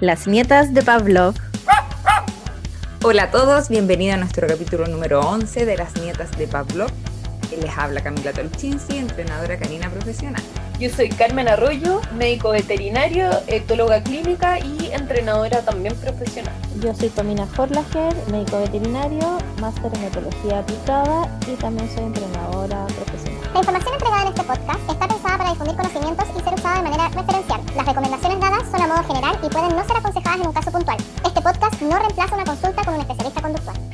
Las nietas de Pavlov. Hola a todos, bienvenidos a nuestro capítulo número 11 de Las nietas de Pavlov. Les habla Camila Tolchinsi, entrenadora canina profesional. Yo soy Carmen Arroyo, médico veterinario, etóloga clínica y entrenadora también profesional. Yo soy Tomina Horlager, médico veterinario, máster en etología aplicada y también soy entrenadora profesional. La información entregada en este podcast está difundir conocimientos y ser usada de manera referencial. Las recomendaciones dadas son a modo general y pueden no ser aconsejadas en un caso puntual. Este podcast no reemplaza una consulta con un especialista conductual.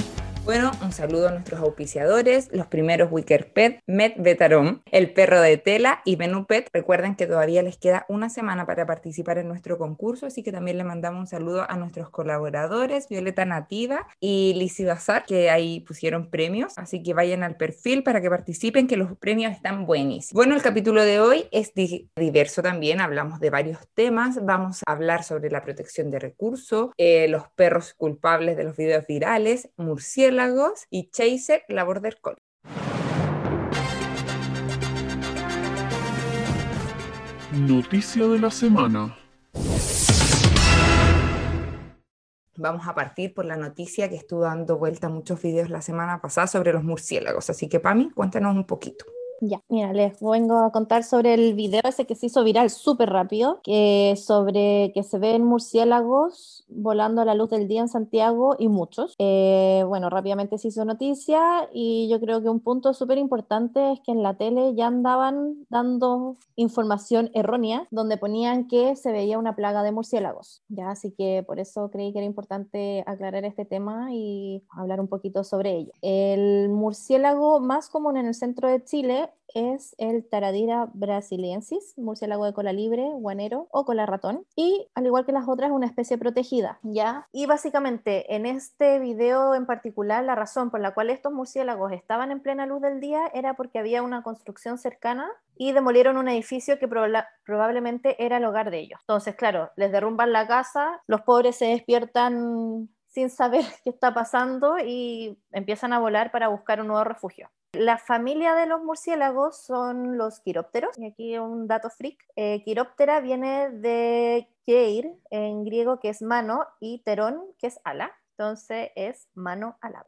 Bueno, un saludo a nuestros auspiciadores, los primeros Wicker Pet, Med Vetarom, El Perro de Tela y Menú Pet. Recuerden que todavía les queda una semana para participar en nuestro concurso, así que también le mandamos un saludo a nuestros colaboradores, Violeta Nativa y Lizzy Bazar, que ahí pusieron premios, así que vayan al perfil para que participen, que los premios están buenísimos. Bueno, el capítulo de hoy es diverso también, hablamos de varios temas, vamos a hablar sobre la protección de recursos, eh, los perros culpables de los videos virales, murciélagos, y Chaser, la Border Collie. Noticia de la semana. Vamos a partir por la noticia que estuvo dando vuelta muchos videos la semana pasada sobre los murciélagos. Así que, Pami, cuéntanos un poquito. Ya, mira, les vengo a contar sobre el video ese que se hizo viral súper rápido, que sobre que se ven murciélagos volando a la luz del día en Santiago y muchos. Eh, bueno, rápidamente se hizo noticia y yo creo que un punto súper importante es que en la tele ya andaban dando información errónea donde ponían que se veía una plaga de murciélagos. Ya, así que por eso creí que era importante aclarar este tema y hablar un poquito sobre ello. El murciélago más común en el centro de Chile es el Taradira brasiliensis, murciélago de cola libre, guanero o cola ratón. Y al igual que las otras, una especie protegida, ¿ya? Y básicamente en este video en particular, la razón por la cual estos murciélagos estaban en plena luz del día era porque había una construcción cercana y demolieron un edificio que probablemente era el hogar de ellos. Entonces, claro, les derrumban la casa, los pobres se despiertan sin saber qué está pasando y empiezan a volar para buscar un nuevo refugio. La familia de los murciélagos son los quirópteros. Y aquí un dato freak. Eh, quiróptera viene de keir en griego, que es mano, y terón, que es ala. Entonces es mano ala.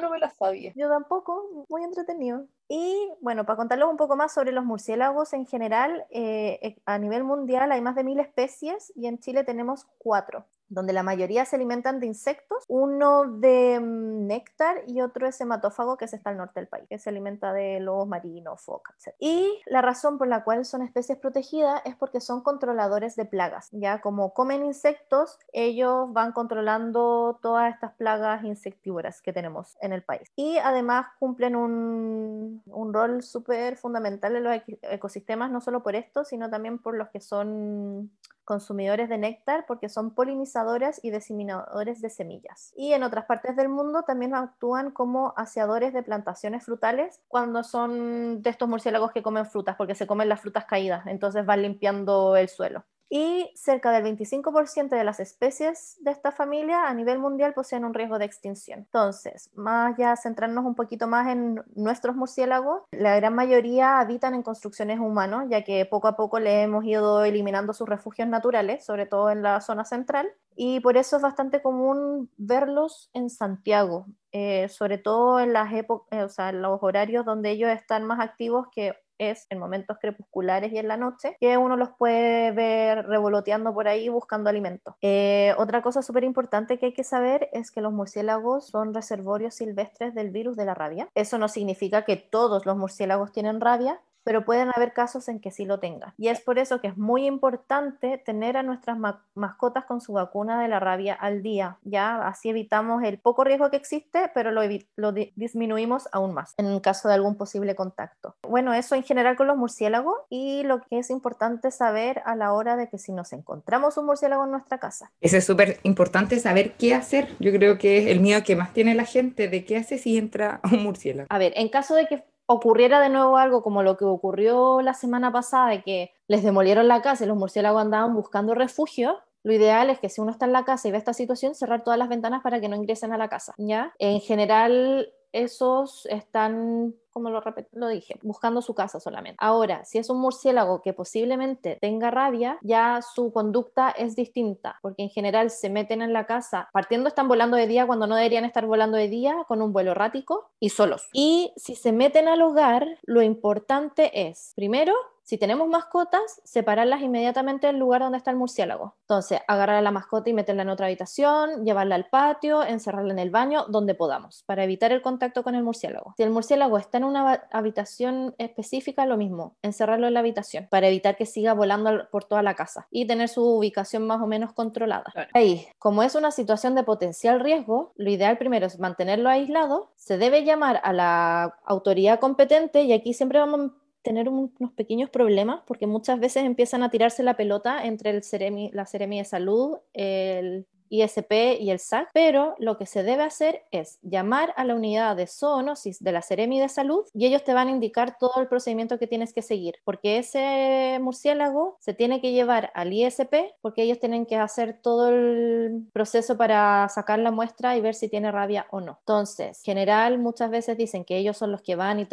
no me la sabía. Yo tampoco, muy entretenido. Y bueno, para contarles un poco más sobre los murciélagos en general, eh, eh, a nivel mundial hay más de mil especies y en Chile tenemos cuatro donde la mayoría se alimentan de insectos, uno de mm, néctar y otro es hematófago, que es está al norte del país, que se alimenta de lobos marinos, focas. Y la razón por la cual son especies protegidas es porque son controladores de plagas, ya como comen insectos, ellos van controlando todas estas plagas insectívoras que tenemos en el país. Y además cumplen un, un rol súper fundamental en los ecosistemas, no solo por esto, sino también por los que son consumidores de néctar porque son polinizadores y diseminadores de semillas. Y en otras partes del mundo también actúan como aseadores de plantaciones frutales cuando son de estos murciélagos que comen frutas, porque se comen las frutas caídas, entonces van limpiando el suelo y cerca del 25% de las especies de esta familia a nivel mundial poseen un riesgo de extinción. Entonces, más ya centrarnos un poquito más en nuestros murciélagos, la gran mayoría habitan en construcciones humanas, ya que poco a poco le hemos ido eliminando sus refugios naturales, sobre todo en la zona central, y por eso es bastante común verlos en Santiago, eh, sobre todo en, las eh, o sea, en los horarios donde ellos están más activos que es en momentos crepusculares y en la noche, que uno los puede ver revoloteando por ahí buscando alimento. Eh, otra cosa súper importante que hay que saber es que los murciélagos son reservorios silvestres del virus de la rabia. Eso no significa que todos los murciélagos tienen rabia, pero pueden haber casos en que sí lo tengan. Y es por eso que es muy importante tener a nuestras mascotas con su vacuna de la rabia al día, ya así evitamos el poco riesgo que existe, pero lo, lo disminuimos aún más en caso de algún posible contacto. Bueno, eso en general con los murciélagos y lo que es importante saber a la hora de que si nos encontramos un murciélago en nuestra casa. Eso es súper importante saber qué hacer. Yo creo que es el miedo que más tiene la gente de qué hace si entra un murciélago. A ver, en caso de que ocurriera de nuevo algo como lo que ocurrió la semana pasada, de que les demolieron la casa y los murciélagos andaban buscando refugio, lo ideal es que si uno está en la casa y ve esta situación, cerrar todas las ventanas para que no ingresen a la casa, ¿ya? En general, esos están, como lo, lo dije, buscando su casa solamente. Ahora, si es un murciélago que posiblemente tenga rabia, ya su conducta es distinta, porque en general se meten en la casa, partiendo están volando de día cuando no deberían estar volando de día, con un vuelo errático y solos. Y si se meten al hogar, lo importante es, primero, si tenemos mascotas, separarlas inmediatamente del lugar donde está el murciélago. Entonces, agarrar a la mascota y meterla en otra habitación, llevarla al patio, encerrarla en el baño, donde podamos, para evitar el contacto con el murciélago. Si el murciélago está en una habitación específica, lo mismo, encerrarlo en la habitación, para evitar que siga volando por toda la casa y tener su ubicación más o menos controlada. Ahí, como es una situación de potencial riesgo, lo ideal primero es mantenerlo aislado, se debe llamar a la autoridad competente y aquí siempre vamos a tener un- unos pequeños problemas porque muchas veces empiezan a tirarse la pelota entre el Ceremi, la Seremi de Salud, el ISP y el SAC, pero lo que se debe hacer es llamar a la unidad de zoonosis de la Seremi de Salud y ellos te van a indicar todo el procedimiento que tienes que seguir, porque ese murciélago se tiene que llevar al ISP porque ellos tienen que hacer todo el proceso para sacar la muestra y ver si tiene rabia o no. Entonces, en general, muchas veces dicen que ellos son los que van y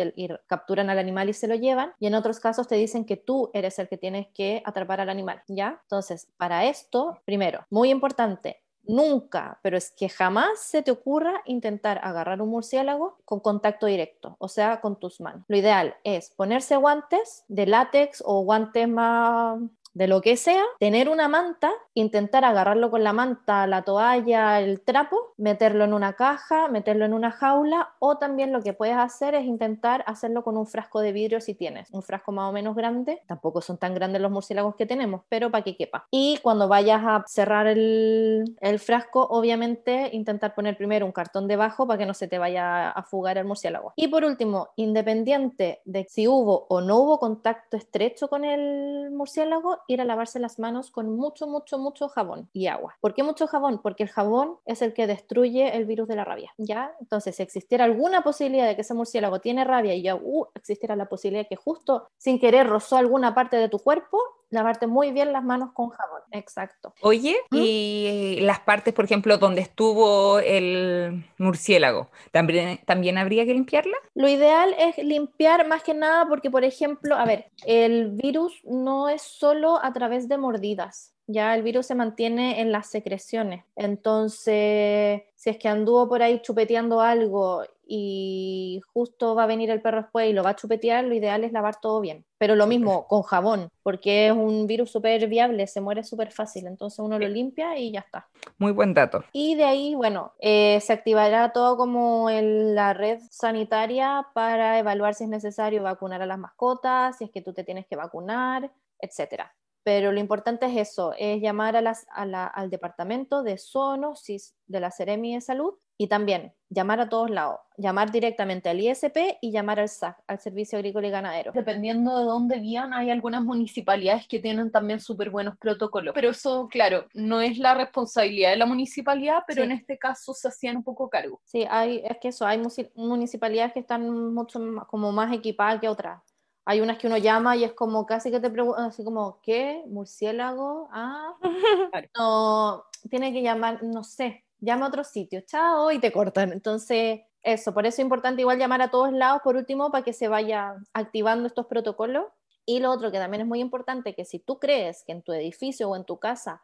capturan al animal y se lo llevan, y en otros casos te dicen que tú eres el que tienes que atrapar al animal, ¿ya? Entonces, para esto, primero, muy importante, Nunca, pero es que jamás se te ocurra intentar agarrar un murciélago con contacto directo, o sea, con tus manos. Lo ideal es ponerse guantes de látex o guantes más de lo que sea, tener una manta, intentar agarrarlo con la manta, la toalla, el trapo, meterlo en una caja, meterlo en una jaula o también lo que puedes hacer es intentar hacerlo con un frasco de vidrio si tienes un frasco más o menos grande, tampoco son tan grandes los murciélagos que tenemos, pero para que quepa. Y cuando vayas a cerrar el, el frasco, obviamente intentar poner primero un cartón debajo para que no se te vaya a fugar el murciélago. Y por último, independiente de si hubo o no hubo contacto estrecho con el murciélago, ir a lavarse las manos con mucho, mucho, mucho jabón y agua. ¿Por qué mucho jabón? Porque el jabón es el que destruye el virus de la rabia, ¿ya? Entonces, si existiera alguna posibilidad de que ese murciélago tiene rabia y ya uh, existiera la posibilidad de que justo sin querer rozó alguna parte de tu cuerpo, lavarte muy bien las manos con jabón. Exacto. Oye, ¿Mm? y las partes, por ejemplo, donde estuvo el murciélago, ¿también, también habría que limpiarla? Lo ideal es limpiar más que nada porque, por ejemplo, a ver, el virus no es solo a través de mordidas. Ya el virus se mantiene en las secreciones. Entonces, si es que anduvo por ahí chupeteando algo y justo va a venir el perro después y lo va a chupetear, lo ideal es lavar todo bien. Pero lo mismo con jabón, porque es un virus súper viable, se muere súper fácil. Entonces uno lo limpia y ya está. Muy buen dato. Y de ahí, bueno, eh, se activará todo como en la red sanitaria para evaluar si es necesario vacunar a las mascotas, si es que tú te tienes que vacunar, etcétera. Pero lo importante es eso, es llamar a las, a la- al departamento de zoonosis de la Seremi de Salud y también llamar a todos lados, llamar directamente al ISP y llamar al SAC, al Servicio Agrícola y Ganadero. Dependiendo de dónde vivan, hay algunas municipalidades que tienen también súper buenos protocolos. Pero eso, claro, no es la responsabilidad de la municipalidad, pero Sí. en este caso se hacían un poco cargo. Sí, hay, es que eso, hay municipalidades que están mucho más, como más equipadas que otras. Hay unas que uno llama y es como casi que te preguntan, así como, ¿qué? ¿Murciélago? Ah, Claro. no, tiene que llamar, no sé, llama a otro sitio, chao, y te cortan. Entonces, eso, por eso es importante igual llamar a todos lados, por último, para que se vaya activando estos protocolos. Y lo otro que también es muy importante, que si tú crees que en tu edificio o en tu casa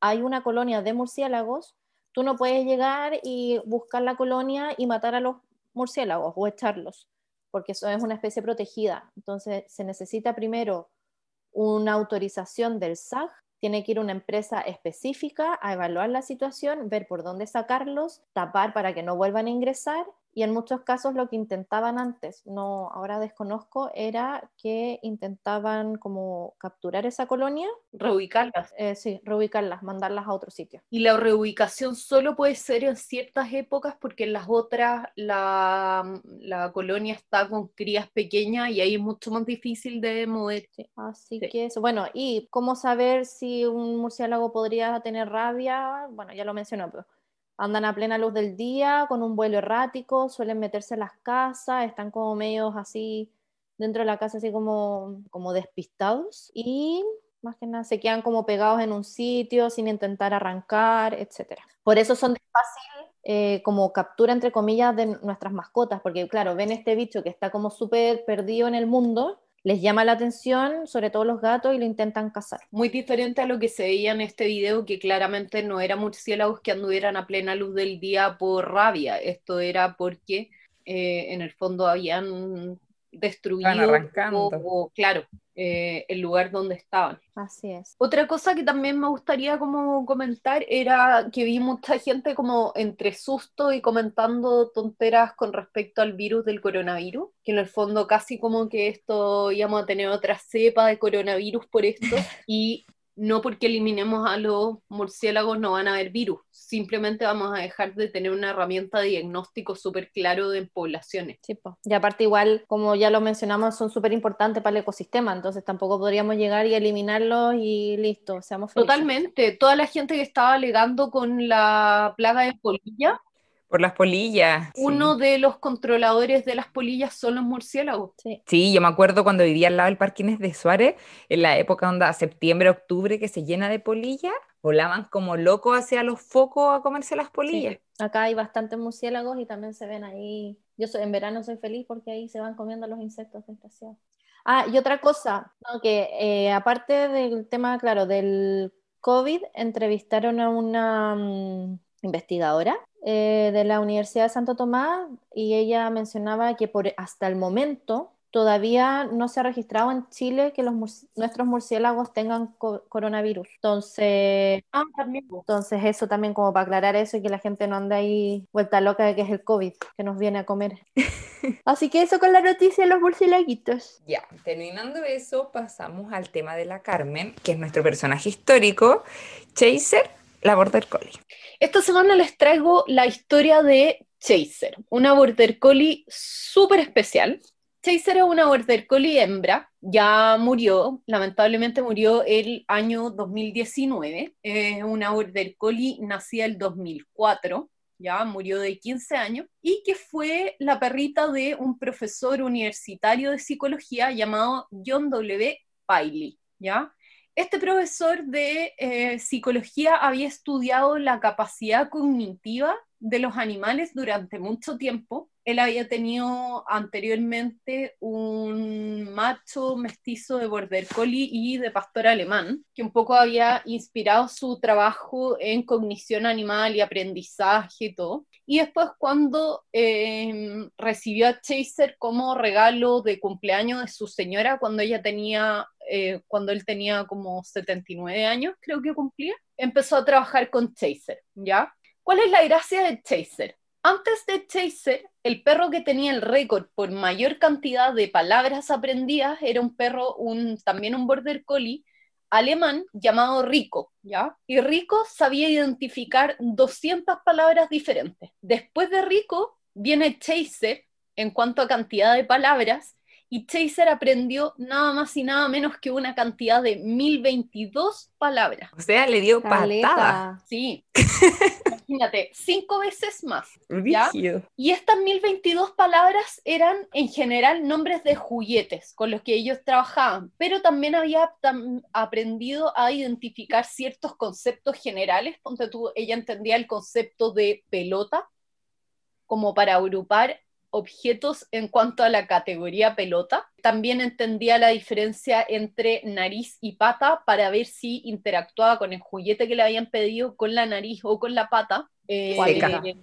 hay una colonia de murciélagos, tú no puedes llegar y buscar la colonia y matar a los murciélagos o echarlos, porque eso es una especie protegida. Entonces se necesita primero una autorización del SAG, tiene que ir una empresa específica a evaluar la situación, ver por dónde sacarlos, tapar para que no vuelvan a ingresar y en muchos casos lo que intentaban antes, no ahora desconozco, era que intentaban como capturar esa colonia, Reubicarlas. eh, sí, reubicarlas, mandarlas a otro sitio. Y la reubicación solo puede ser en ciertas épocas porque en las otras la, la colonia está con crías pequeñas y ahí es mucho más difícil de mover. Sí, así Sí. que eso. Bueno, y cómo saber si un murciélago podría tener rabia, bueno, ya lo mencionó, pero andan a plena luz del día, con un vuelo errático, suelen meterse en las casas, están como medios así dentro de la casa, así como, como despistados, y más que nada se quedan como pegados en un sitio sin intentar arrancar, etcétera. Por eso son de fácil eh, como captura, entre comillas, de nuestras mascotas, porque claro, ven este bicho que está como súper perdido en el mundo, les llama la atención, sobre todo los gatos, y lo intentan cazar. Muy diferente a lo que se veía en este video, que claramente no eran murciélagos que anduvieran a plena luz del día por rabia. Esto era porque eh, en el fondo habían destruido o, claro, eh, el lugar donde estaban. Así es. Otra cosa que también me gustaría como comentar era que vi mucha gente como entre susto y comentando tonteras con respecto al virus del coronavirus, que en el fondo casi como que esto íbamos a tener otra cepa de coronavirus por esto y no porque eliminemos a los murciélagos no van a haber virus, simplemente vamos a dejar de tener una herramienta de diagnóstico súper claro de poblaciones. Sí. Y aparte igual, como ya lo mencionamos, son súper importantes para el ecosistema, entonces tampoco podríamos llegar y eliminarlos y listo, seamos felices. Totalmente, toda la gente que estaba alegando con la plaga de polilla, Por las polillas. sí. uno de los controladores de las polillas son los murciélagos. Sí. Sí, yo me acuerdo cuando vivía al lado del Parque Inés de Suárez, en la época onda septiembre, octubre, que se llena de polillas, volaban como locos hacia los focos a comerse las polillas. Acá hay bastantes murciélagos y también se ven ahí. Yo soy- en verano soy feliz porque ahí se van comiendo los insectos desgraciados. Ah, y otra cosa, no, que eh, aparte del tema, claro, del COVID, entrevistaron a una mm, investigadora eh, de la Universidad de Santo Tomás y ella mencionaba que por hasta el momento todavía no se ha registrado en Chile que los murci- nuestros murciélagos tengan co- coronavirus. Entonces, Ah, también. entonces eso también como para aclarar eso y que la gente no ande ahí vuelta loca de que es el COVID que nos viene a comer. Así que eso con la noticia de los murciélaguitos. Ya, terminando eso, pasamos al tema de la Carmen, que es nuestro personaje histórico, Chaser, la Border Collie. Esta semana les traigo la historia de Chaser, una border collie súper especial. Chaser es una border collie hembra, ya murió, lamentablemente murió el año 2019. Es una border collie nacida el 2004, ya murió de 15 años, y que fue la perrita de un profesor universitario de psicología llamado John W. Piley, ¿ya? Este profesor de eh, psicología había estudiado la capacidad cognitiva de los animales durante mucho tiempo. Él había tenido anteriormente un macho mestizo de border collie y de pastor alemán, que un poco había inspirado su trabajo en cognición animal y aprendizaje y todo. Y después cuando eh, recibió a Chaser como regalo de cumpleaños de su señora cuando ella tenía, eh, cuando él tenía como 79 años, creo que cumplía, empezó a trabajar con Chaser, ¿ya? ¿Cuál es la gracia de Chaser? Antes de Chaser, el perro que tenía el récord por mayor cantidad de palabras aprendidas era un perro, un, también un border collie, alemán llamado Rico, ¿ya? Y Rico sabía identificar 200 palabras diferentes. Después de Rico viene Chaser en cuanto a cantidad de palabras y Chaser aprendió nada más y nada menos que una cantidad de 1022 palabras. O sea, le dio patada. Caleta. Sí. Imagínate, cinco veces más. ¿Ya? Y estas 1022 palabras eran en general nombres de juguetes con los que ellos trabajaban, pero también había tam- aprendido a identificar ciertos conceptos generales. Ponte tú, ella entendía el concepto de pelota como para agrupar objetos en cuanto a la categoría pelota. También entendía la diferencia entre nariz y pata para ver si interactuaba con el juguete que le habían pedido con la nariz o con la pata. Eh,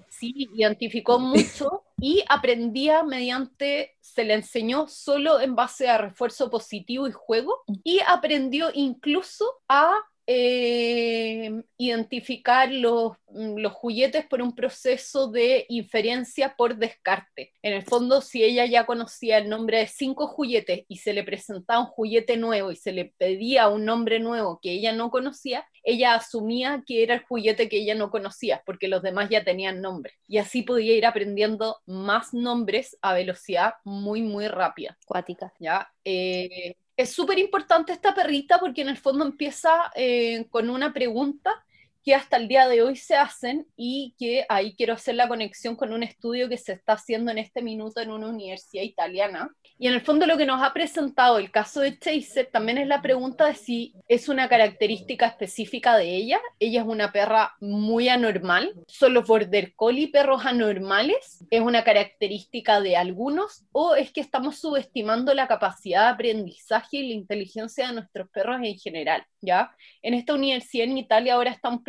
sí, identificó mucho y aprendía mediante, se le enseñó solo en base a refuerzo positivo y juego y aprendió incluso a eh, identificar los, mm, los juguetes por un proceso de inferencia por descarte. En el fondo, si ella ya conocía el nombre de cinco juguetes y se le presentaba un juguete nuevo y se le pedía un nombre nuevo que ella no conocía, ella asumía que era el juguete que ella no conocía, porque los demás ya tenían nombre. Y así podía ir aprendiendo más nombres a velocidad muy, muy rápida. Cuática. ¿ya? Eh, es súper importante esta perrita porque en el fondo empieza eh, con una pregunta que hasta el día de hoy se hacen y que ahí quiero hacer la conexión con un estudio que se está haciendo en este minuto en una universidad italiana. Y en el fondo lo que nos ha presentado el caso de Chaser también es la pregunta de si es una característica específica de ella. Ella es una perra muy anormal. ¿Son los border collie perros anormales? ¿Es una característica de algunos? ¿O es que estamos subestimando la capacidad de aprendizaje y la inteligencia de nuestros perros en general? ¿ya? En esta universidad en Italia ahora está un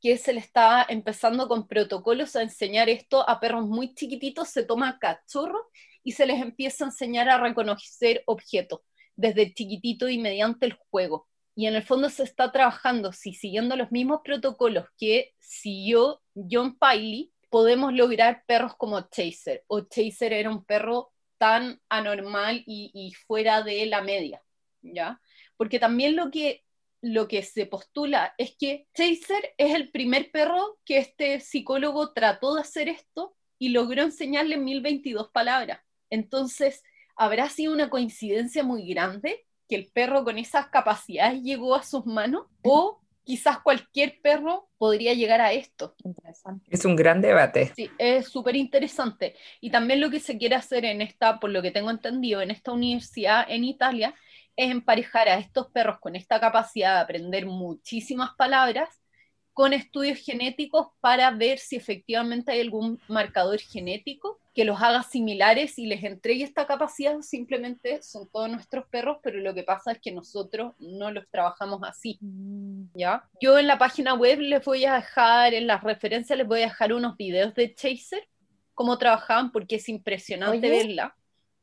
que se le está empezando con protocolos a enseñar esto a perros muy chiquititos, se toma cachorro y se les empieza a enseñar a reconocer objetos desde chiquitito y mediante el juego. Y en el fondo se está trabajando, si siguiendo los mismos protocolos que siguió John Piley, podemos lograr perros como Chaser. O Chaser era un perro tan anormal y fuera de la media, ¿ya? Porque también lo que lo que se postula es que Chaser es el primer perro que este psicólogo trató de hacer esto y logró enseñarle 1022 palabras. Entonces, ¿habrá sido una coincidencia muy grande que el perro con esas capacidades llegó a sus manos? ¿O quizás cualquier perro podría llegar a esto? Es un gran debate. Sí, es súper interesante. Y también lo que se quiere hacer en esta, por lo que tengo entendido, en esta universidad en Italia, es emparejar a estos perros con esta capacidad de aprender muchísimas palabras con estudios genéticos para ver si efectivamente hay algún marcador genético que los haga similares y les entregue esta capacidad, simplemente son todos nuestros perros, pero lo que pasa es que nosotros no los trabajamos así. Mm. ¿ya? Yo en la página web les voy a dejar, en las referencias les voy a dejar unos videos de Chaser, cómo trabajaban, porque es impresionante Oye. verla.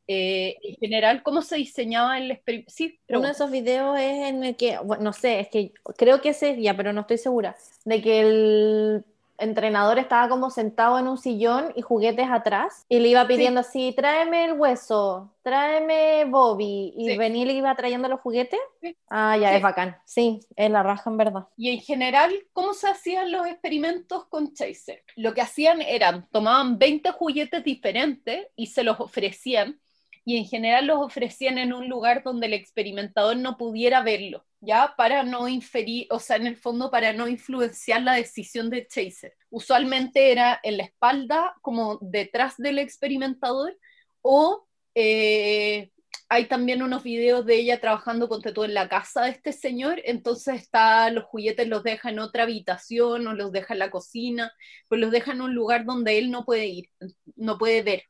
Eh, en general, cómo se diseñaba el experimento. Sí, Uno de esos videos es en el que, bueno, no sé, es que creo que ese ya, pero no estoy segura, de que el entrenador estaba como sentado en un sillón y juguetes atrás y le iba pidiendo así, tráeme el hueso, tráeme Bobby y Sí. venía y le iba trayendo los juguetes. Sí. Ah, ya, Sí. es bacán. Sí, es la raja en verdad. Y en general, ¿cómo se hacían los experimentos con Chaser? Lo que hacían eran, tomaban 20 juguetes diferentes y se los ofrecían, y en general los ofrecían en un lugar donde el experimentador no pudiera verlo, ¿ya? Para no inferir, o sea, en el fondo para no influenciar la decisión de Chaser. Usualmente era en la espalda, como detrás del experimentador, o... eh, hay también unos videos de ella trabajando con todo en la casa de este señor, entonces está, los juguetes los deja en otra habitación o los deja en la cocina, pues los deja en un lugar donde él no puede ir, no puede ver.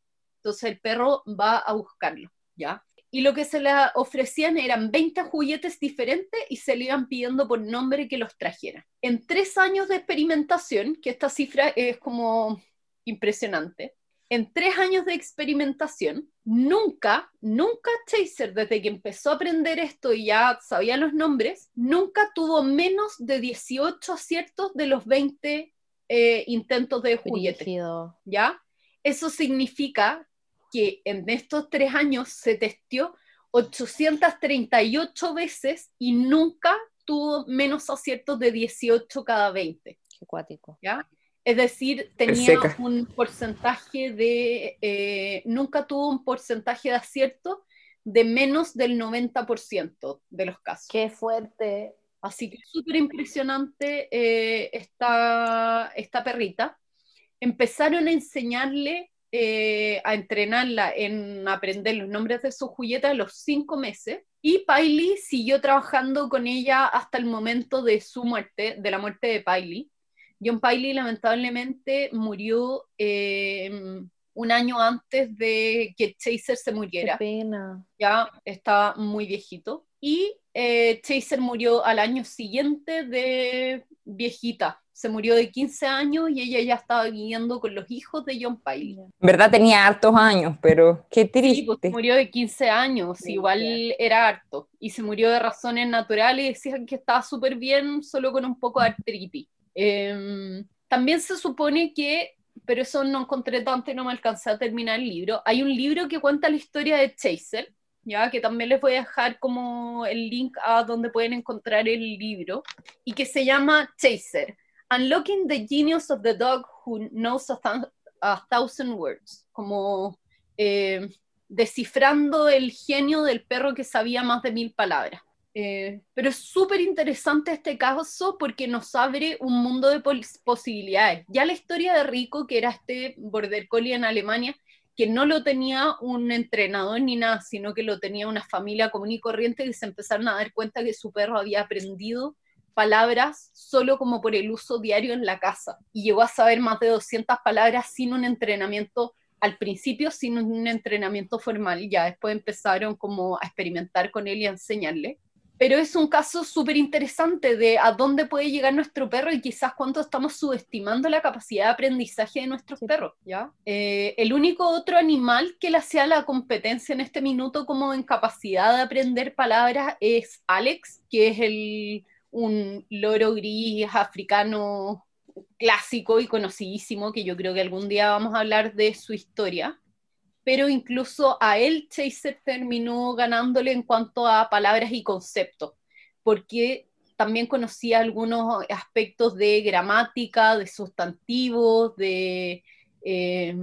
Entonces el perro va a buscarlo, ¿ya? Y lo que se le ofrecían eran 20 juguetes diferentes y se le iban pidiendo por nombre que los trajeran. En tres años de experimentación, que esta cifra es como impresionante, en tres años de experimentación, nunca, nunca Chaser, desde que empezó a aprender esto y ya sabía los nombres, nunca tuvo menos de 18 aciertos de los 20 eh, intentos de juguete, Brígido. ¿ya? Eso significa que en estos tres años se testió 838 veces y nunca tuvo menos aciertos de 18 cada 20. Qué cuático. ¿ya? Es decir, tenía seca. un porcentaje de, eh, nunca tuvo un porcentaje de acierto de menos del 90% de los casos. Qué fuerte. Así que súper impresionante eh, esta, esta perrita. Empezaron a enseñarle, eh, a entrenarla en aprender los nombres de sus juguetes a los cinco meses. Y Piley siguió trabajando con ella hasta el momento de su muerte, de la muerte de Piley. John Piley lamentablemente murió eh, un año antes de que Chaser se Qué muriera pena. ya estaba muy viejito. Y eh, Chaser murió al año siguiente de viejita. Se murió de 15 años y ella ya estaba viviendo con los hijos de John Piley. En verdad tenía hartos años, pero qué Sí, pues, triste. murió de 15 años, Sí, igual era harto. Y se murió de razones naturales y decían que estaba súper bien, solo con un poco de artritis. Em, también se supone que, pero eso no encontré tanto y no me alcancé a terminar el libro, hay un libro que cuenta la historia de Chaser, ya que también les voy a dejar como el link a donde pueden encontrar el libro, y que se llama Chaser, Unlocking the Genius of the Dog Who Knows a, Thou- a Thousand Words, como eh, descifrando el genio del perro que sabía más de mil palabras. Eh, pero es súper interesante este caso porque nos abre un mundo de posibilidades. Ya la historia de Rico, que era este border collie en Alemania, que no lo tenía un entrenador ni nada, sino que lo tenía una familia común y corriente y se empezaron a dar cuenta que su perro había aprendido palabras solo como por el uso diario en la casa y llegó a saber más de 200 palabras sin un entrenamiento al principio sin un entrenamiento formal, ya después empezaron como a experimentar con él y a enseñarle pero es un caso súper interesante de a dónde puede llegar nuestro perro y quizás cuánto estamos subestimando la capacidad de aprendizaje de nuestros perros, ¿ya? Eh, el único otro animal que le hacía la competencia en este minuto como en capacidad de aprender palabras es Alex, que es el, un loro gris africano clásico y conocidísimo, que yo creo que algún día vamos a hablar de su historia pero incluso a él Chaser terminó ganándole en cuanto a palabras y conceptos, porque también conocía algunos aspectos de gramática, de sustantivos, de eh,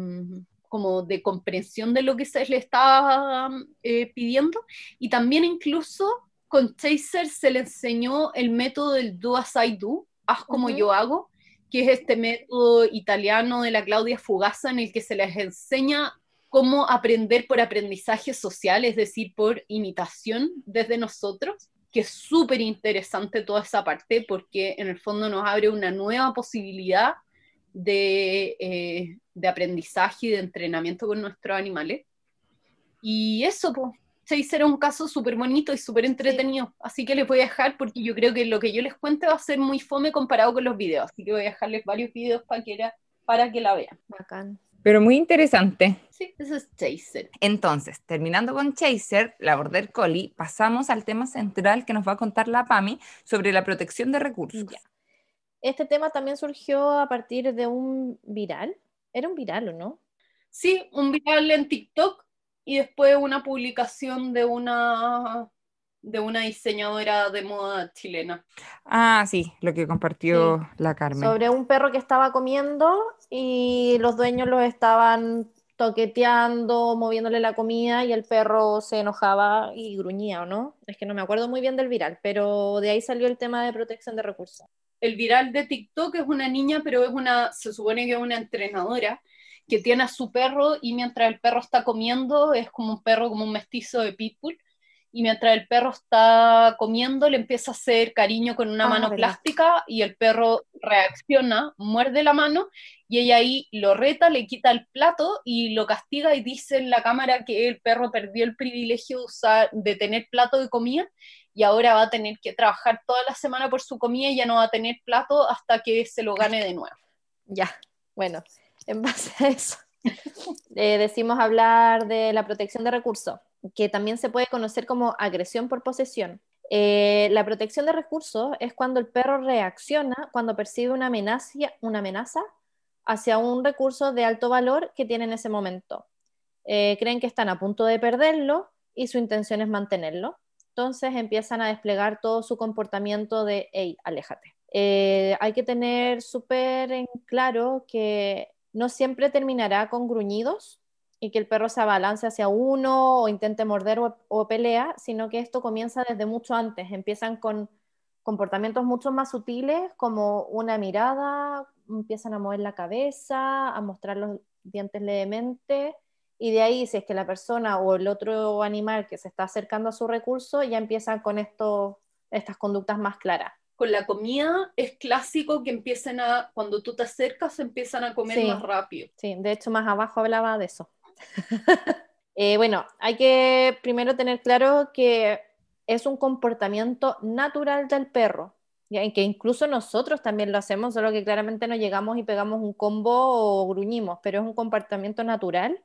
como de comprensión de lo que se le estaba eh, pidiendo, y también incluso con Chaser se le enseñó el método del do as I do, haz como yo hago, que es este método italiano de la Claudia Fugaza en el que se les enseña cómo aprender por aprendizaje social, es decir, por imitación desde nosotros, que es súper interesante toda esa parte porque en el fondo nos abre una nueva posibilidad de, eh, de aprendizaje y de entrenamiento con nuestros animales. Y eso, pues, se era un caso súper bonito y súper entretenido, así que les voy a dejar porque yo creo que lo que yo les cuente va a ser muy fome comparado con los videos, así que voy a dejarles varios videos para que, para que la vean. Bacán. Pero muy interesante. Sí, eso es Chaser. Entonces, terminando con Chaser, la Border Collie, pasamos al tema central que nos va a contar la PAMI sobre la protección de recursos. Este tema también surgió a partir de un viral. ¿Era un viral o no? Sí, un viral en TikTok y después una publicación de una de una diseñadora de moda chilena. Ah, sí, lo que compartió la Carmen. Sobre un perro que estaba comiendo y los dueños lo estaban toqueteando, moviéndole la comida y el perro se enojaba y gruñía, ¿o no? Es que no me acuerdo muy bien del viral, pero de ahí salió el tema de protección de recursos. El viral de TikTok es una niña, pero es una, se supone que es una entrenadora que tiene a su perro y mientras el perro está comiendo es como un perro, como un mestizo de pitbull, y mientras el perro está comiendo le empieza a hacer cariño con una ah, mano plástica y el perro reacciona, muerde la mano y ella ahí lo reta, le quita el plato y lo castiga y dice en la cámara que el perro perdió el privilegio de, usar, de tener plato de comida y ahora va a tener que trabajar toda la semana por su comida y ya no va a tener plato hasta que se lo gane de nuevo. Ya, bueno, en base a eso eh, decimos hablar de la protección de recursos que también se puede conocer como agresión por posesión. Eh, la protección de recursos es cuando el perro reacciona cuando percibe una amenaza, una amenaza hacia un recurso de alto valor que tiene en ese momento. Eh, creen que están a punto de perderlo y su intención es mantenerlo. Entonces empiezan a desplegar todo su comportamiento de, hey, aléjate. Eh, hay que tener súper en claro que no siempre terminará con gruñidos, y que el perro se abalance hacia uno o intente morder o, pelea, sino que esto comienza desde mucho antes. Empiezan con comportamientos mucho más sutiles como una mirada, empiezan a mover la cabeza, a mostrar los dientes levemente y de ahí si es que la persona o el otro animal que se está acercando a su recurso ya empiezan con esto, estas conductas más claras. Con la comida es clásico que empiecen a, cuando tú te acercas, empiezan a comer más rápido. Sí, de hecho más abajo hablaba de eso. Eh, bueno, hay que primero tener claro que es un comportamiento natural del perro, y que incluso nosotros también lo hacemos, solo que claramente no llegamos y pegamos un combo o gruñimos, pero es un comportamiento natural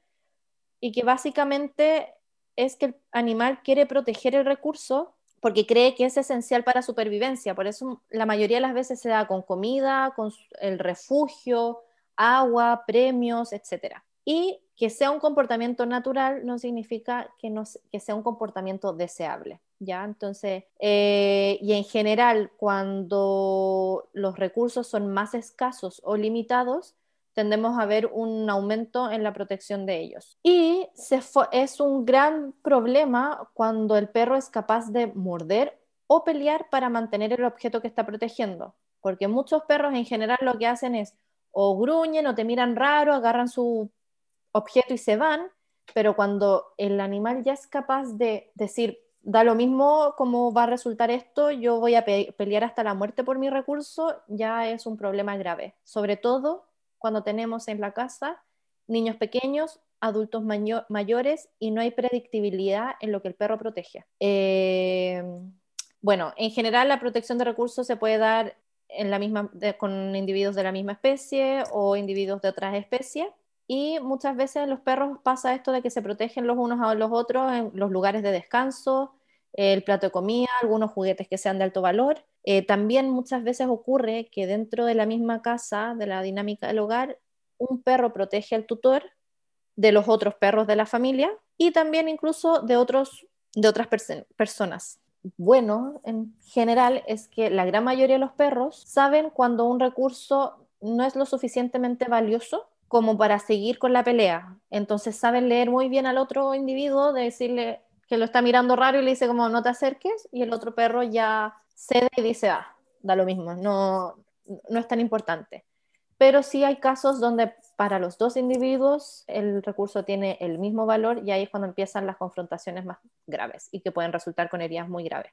y que básicamente es que el animal quiere proteger el recurso porque cree que es esencial para supervivencia. Por eso la mayoría de las veces se da con comida, con el refugio, agua, premios, etc. Y que sea un comportamiento natural no significa que, no, que sea un comportamiento deseable. ¿ya? Entonces, eh, y en general, cuando los recursos son más escasos o limitados, tendemos a ver un aumento en la protección de ellos. Y se es un gran problema cuando el perro es capaz de morder o pelear para mantener el objeto que está protegiendo. Porque muchos perros en general lo que hacen es o gruñen o te miran raro, agarran su objeto y se van, pero cuando el animal ya es capaz de decir, da lo mismo cómo va a resultar esto, yo voy a pe- pelear hasta la muerte por mi recurso, ya es un problema grave. Sobre todo cuando tenemos en la casa niños pequeños, adultos mayo- mayores y no hay predictibilidad en lo que el perro protege. Eh, bueno, en general la protección de recursos se puede dar en la misma, con individuos de la misma especie o individuos de otras especies. Y muchas veces los perros pasa esto de que se protegen los unos a los otros en los lugares de descanso, el plato de comida, algunos juguetes que sean de alto valor. Eh, también muchas veces ocurre que dentro de la misma casa, de la dinámica del hogar, un perro protege al tutor de los otros perros de la familia y también incluso de, otros, de otras perso- personas. Bueno, en general es que la gran mayoría de los perros saben cuando un recurso no es lo suficientemente valioso como para seguir con la pelea. Entonces saben leer muy bien al otro individuo, de decirle que lo está mirando raro y le dice como no te acerques y el otro perro ya cede y dice, ah, da lo mismo, no, no es tan importante. Pero sí hay casos donde para los dos individuos el recurso tiene el mismo valor y ahí es cuando empiezan las confrontaciones más graves y que pueden resultar con heridas muy graves.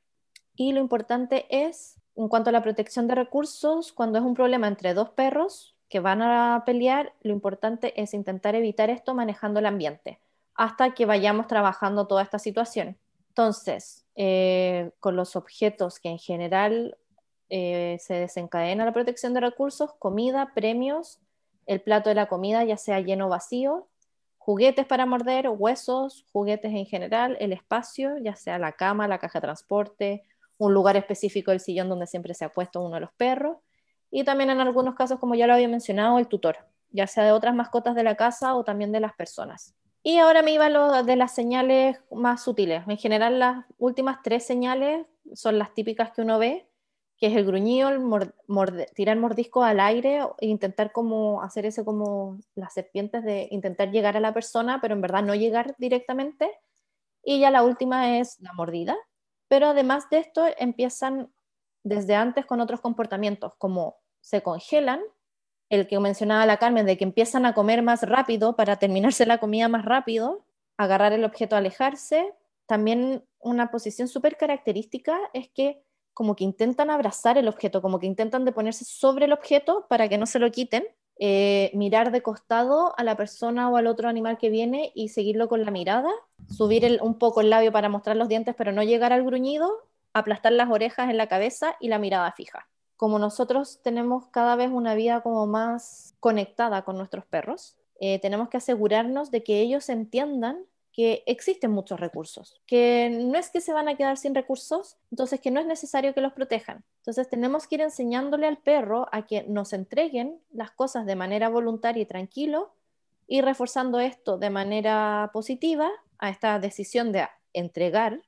Y lo importante es, en cuanto a la protección de recursos, cuando es un problema entre dos perros que van a pelear, lo importante es intentar evitar esto manejando el ambiente hasta que vayamos trabajando toda esta situación. Entonces, eh, con los objetos que en general eh, se desencadena la protección de recursos, comida, premios, el plato de la comida, ya sea lleno o vacío, juguetes para morder, huesos, juguetes en general, el espacio, ya sea la cama, la caja de transporte, un lugar específico del sillón donde siempre se ha puesto uno de los perros, y también en algunos casos, como ya lo había mencionado, el tutor, ya sea de otras mascotas de la casa o también de las personas. Y ahora me iba a lo de las señales más sutiles. En general, las últimas tres señales son las típicas que uno ve, que es el gruñido, el tirar mordisco al aire e intentar como hacer ese como las serpientes de intentar llegar a la persona, pero en verdad no llegar directamente. Y ya la última es la mordida. Pero además de esto, empiezan desde antes con otros comportamientos, como se congelan, el que mencionaba la Carmen, de que empiezan a comer más rápido para terminarse la comida más rápido, agarrar el objeto, alejarse. También una posición súper característica es que como que intentan abrazar el objeto, como que intentan de ponerse sobre el objeto para que no se lo quiten, eh, mirar de costado a la persona o al otro animal que viene y seguirlo con la mirada, subir un poco el labio para mostrar los dientes, pero no llegar al gruñido, aplastar las orejas en la cabeza y la mirada fija. Como nosotros tenemos cada vez una vida como más conectada con nuestros perros, eh, tenemos que asegurarnos de que ellos entiendan que existen muchos recursos, que no es que se van a quedar sin recursos, entonces que no es necesario que los protejan. Entonces tenemos que ir enseñándole al perro a que nos entreguen las cosas de manera voluntaria y tranquilo y reforzando esto de manera positiva a esta decisión de entregar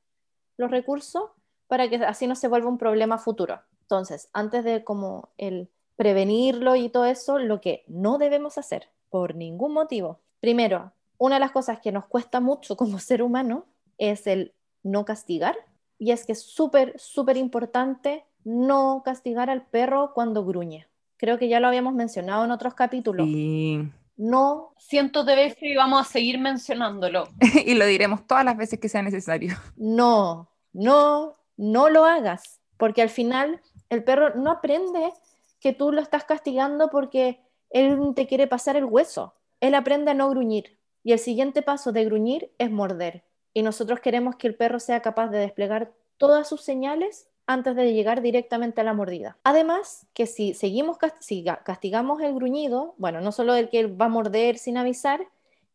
los recursos para que así no se vuelva un problema futuro. Entonces, antes de como el prevenirlo y todo eso, lo que no debemos hacer por ningún motivo. Primero, una de las cosas que nos cuesta mucho como ser humano es el no castigar. Y es que es súper, súper importante no castigar al perro cuando gruñe. Creo que ya lo habíamos mencionado en otros capítulos. Y, No, Cientos de veces y vamos a seguir mencionándolo. y lo diremos todas las veces que sea necesario. no, no, no lo hagas. Porque al final el perro no aprende que tú lo estás castigando porque él te quiere pasar el hueso. Él aprende a no gruñir. Y el siguiente paso de gruñir es morder. Y nosotros queremos que el perro sea capaz de desplegar todas sus señales antes de llegar directamente a la mordida. Además, que si seguimos castigamos el gruñido, bueno, no solo el que va a morder sin avisar,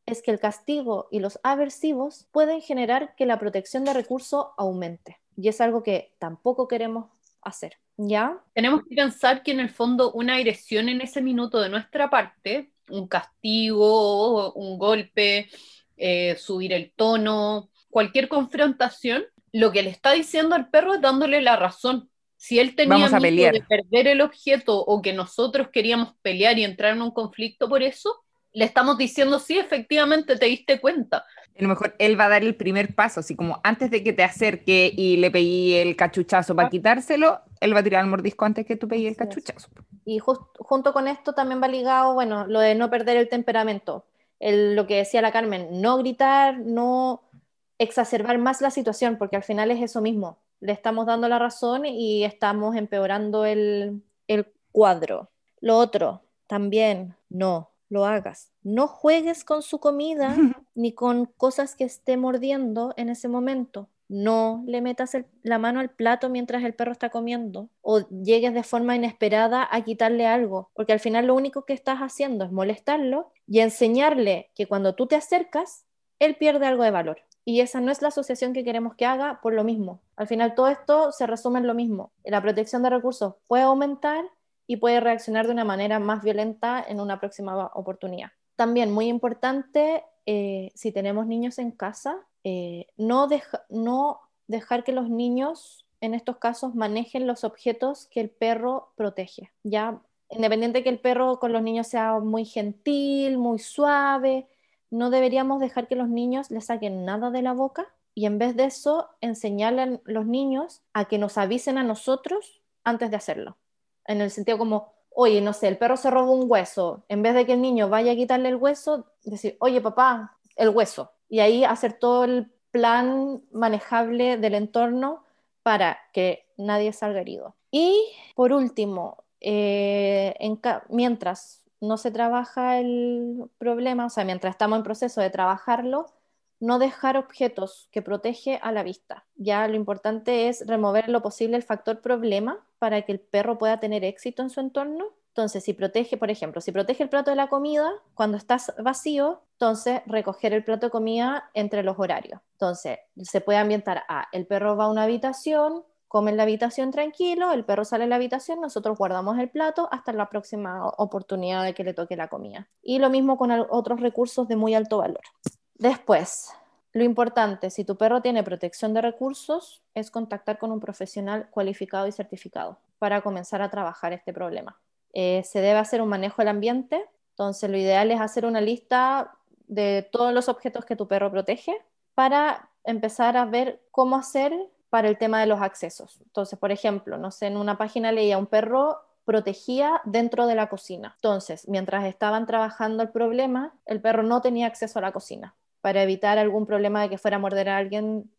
es que el castigo y los aversivos pueden generar que la protección de recurso aumente. Y es algo que tampoco queremos hacer. ¿Ya? Tenemos que pensar que en el fondo una agresión en ese minuto de nuestra parte, un castigo, un golpe, eh, subir el tono, cualquier confrontación, lo que le está diciendo al perro es dándole la razón. Si él tenía Vamos a miedo pelear. de perder el objeto o que nosotros queríamos pelear y entrar en un conflicto por eso, le estamos diciendo, sí, efectivamente te diste cuenta. A lo mejor él va a dar el primer paso, así como antes de que te acerque y le pegué el cachuchazo para quitárselo, él va a tirar el mordisco antes que tú pegues el cachuchazo. Y junto con esto también va ligado, bueno, lo de no perder el temperamento. lo que decía la Carmen, no gritar, no exacerbar más la situación, porque al final es eso mismo. Le estamos dando la razón y estamos empeorando el, el cuadro. Lo otro, también, no, lo hagas. No juegues con su comida ni con cosas que esté mordiendo en ese momento. No le metas la mano al plato mientras el perro está comiendo o llegues de forma inesperada a quitarle algo, porque al final lo único que estás haciendo es molestarlo y enseñarle que cuando tú te acercas, él pierde algo de valor. Y esa no es la asociación que queremos que haga por lo mismo. Al final todo esto se resume en lo mismo. La protección de recursos puede aumentar y puede reaccionar de una manera más violenta en una próxima oportunidad. También muy importante, eh, si tenemos niños en casa, eh, no, no dejar que los niños en estos casos manejen los objetos que el perro protege. Ya, independiente que el perro con los niños sea muy gentil, muy suave, no deberíamos dejar que los niños le saquen nada de la boca y en vez de eso enseñarle a los niños a que nos avisen a nosotros antes de hacerlo en el sentido como, oye, no sé, el perro se robó un hueso, en vez de que el niño vaya a quitarle el hueso, decir, oye, papá, el hueso. Y ahí hacer todo el plan manejable del entorno para que nadie salga herido. Y por último, eh, mientras no se trabaja el problema, o sea, mientras estamos en proceso de trabajarlo, no dejar objetos que protege a la vista. Ya lo importante es remover lo posible el factor problema para que el perro pueda tener éxito en su entorno. Entonces, si protege, por ejemplo, si protege el plato de la comida, cuando estás vacío, entonces recoger el plato de comida entre los horarios. Entonces, se puede ambientar a el perro va a una habitación, come en la habitación tranquilo, el perro sale de la habitación, nosotros guardamos el plato hasta la próxima oportunidad de que le toque la comida. Y lo mismo con otros recursos de muy alto valor. Después, lo importante, si tu perro tiene protección de recursos, es contactar con un profesional cualificado y certificado para comenzar a trabajar este problema. Eh, se debe hacer un manejo del ambiente, entonces lo ideal es hacer una lista de todos los objetos que tu perro protege para empezar a ver cómo hacer para el tema de los accesos. Entonces, por ejemplo, no sé, en una página leía un perro protegía dentro de la cocina. Entonces, mientras estaban trabajando el problema, el perro no tenía acceso a la cocina para evitar algún problema de que fuera a morder a alguien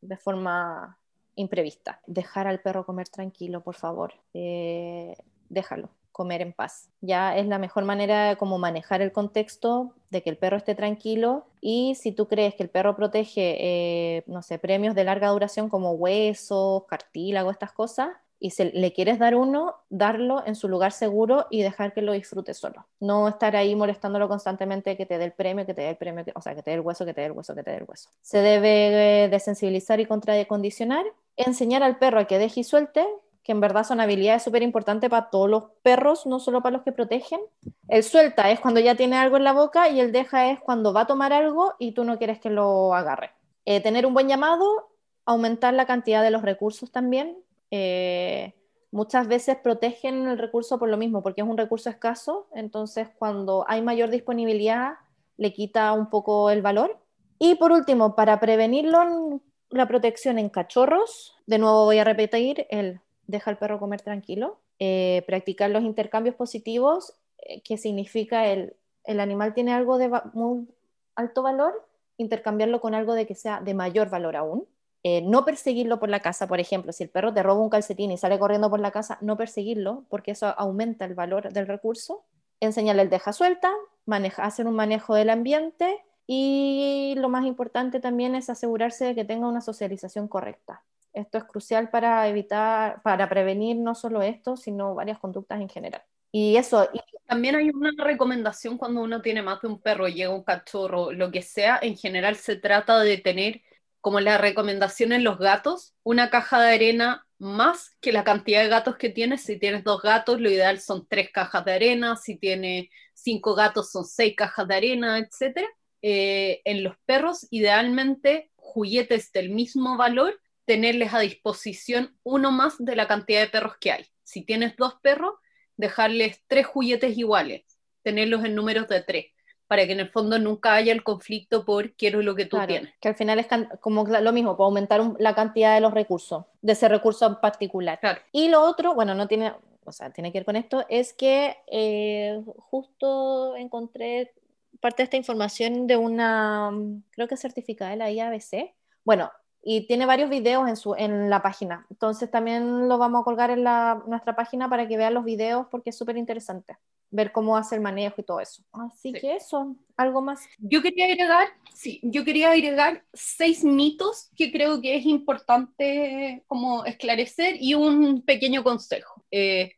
de, forma imprevista. Dejar al perro comer tranquilo, por favor. Eh, déjalo comer en paz. Ya es la mejor manera de como manejar el contexto de que el perro esté tranquilo y si tú crees que el perro protege, eh, no sé, premios de larga duración como huesos, cartílago, estas cosas, y si le quieres dar uno, darlo en su lugar seguro y dejar que lo disfrute solo. No estar ahí molestándolo constantemente que te dé el premio, que te dé el premio, o sea, que te dé el hueso, que te dé el hueso, que te dé el hueso. Se debe eh, desensibilizar y contracondicionar, enseñar al perro a que deje y suelte, que en verdad son habilidades súper importantes para todos los perros, no solo para los que protegen. El suelta es cuando ya tiene algo en la boca y el deja es cuando va a tomar algo y tú no quieres que lo agarre. Eh, tener un buen llamado, aumentar la cantidad de los recursos también, eh, muchas veces protegen el recurso por lo mismo, porque es un recurso escaso, entonces cuando hay mayor disponibilidad le quita un poco el valor. Y por último, para prevenirlo, la protección en cachorros, de nuevo voy a repetir, el deja al perro comer tranquilo, eh, practicar los intercambios positivos, eh, que significa el, el animal tiene algo de muy alto valor, intercambiarlo con algo de que sea de mayor valor aún. Eh, no perseguirlo por la casa, por ejemplo, si el perro te roba un calcetín y sale corriendo por la casa, no perseguirlo, porque eso aumenta el valor del recurso. Enseñarle el deja suelta, maneja, hacer un manejo del ambiente y lo más importante también es asegurarse de que tenga una socialización correcta. Esto es crucial para evitar, para prevenir no solo esto, sino varias conductas en general. Y eso. También hay una recomendación cuando uno tiene más de un perro, llega un cachorro, lo que sea, en general se trata de tener como la recomendación en los gatos, una caja de arena más que la cantidad de gatos que tienes. Si tienes dos gatos, lo ideal son tres cajas de arena. Si tienes cinco gatos, son seis cajas de arena, etc. Eh, en los perros, idealmente, juguetes del mismo valor, tenerles a disposición uno más de la cantidad de perros que hay. Si tienes dos perros, dejarles tres juguetes iguales, tenerlos en números de tres. Para que en el fondo nunca haya el conflicto por quiero lo que tú Claro, tienes. que al final es como lo mismo, para aumentar un- la cantidad de los recursos, de ese recurso en particular. Claro. Y lo otro, bueno, no tiene, o sea, tiene que ver con esto, es que eh, justo encontré parte de esta información de una, creo que certificada de la IABC. Bueno, y tiene varios videos en, su, en la página. Entonces también lo vamos a colgar en la, nuestra página para que vean los videos porque es súper interesante ver cómo hace el manejo y todo eso. Así Sí. que eso, algo más. Yo quería agregar, sí, yo quería agregar seis mitos que creo que es importante como esclarecer y un pequeño consejo. Eh,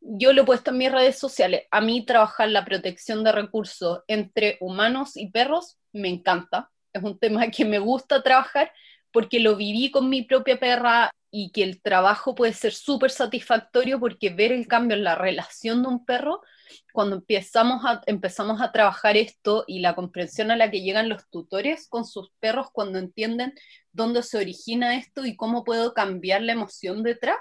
yo lo he puesto en mis redes sociales. A mí trabajar la protección de recursos entre humanos y perros me encanta. Es un tema que me gusta trabajar porque lo viví con mi propia perra y que el trabajo puede ser súper satisfactorio porque ver el cambio en la relación de un perro cuando empezamos a, empezamos a trabajar esto y la comprensión a la que llegan los tutores con sus perros cuando entienden dónde se origina esto y cómo puedo cambiar la emoción detrás,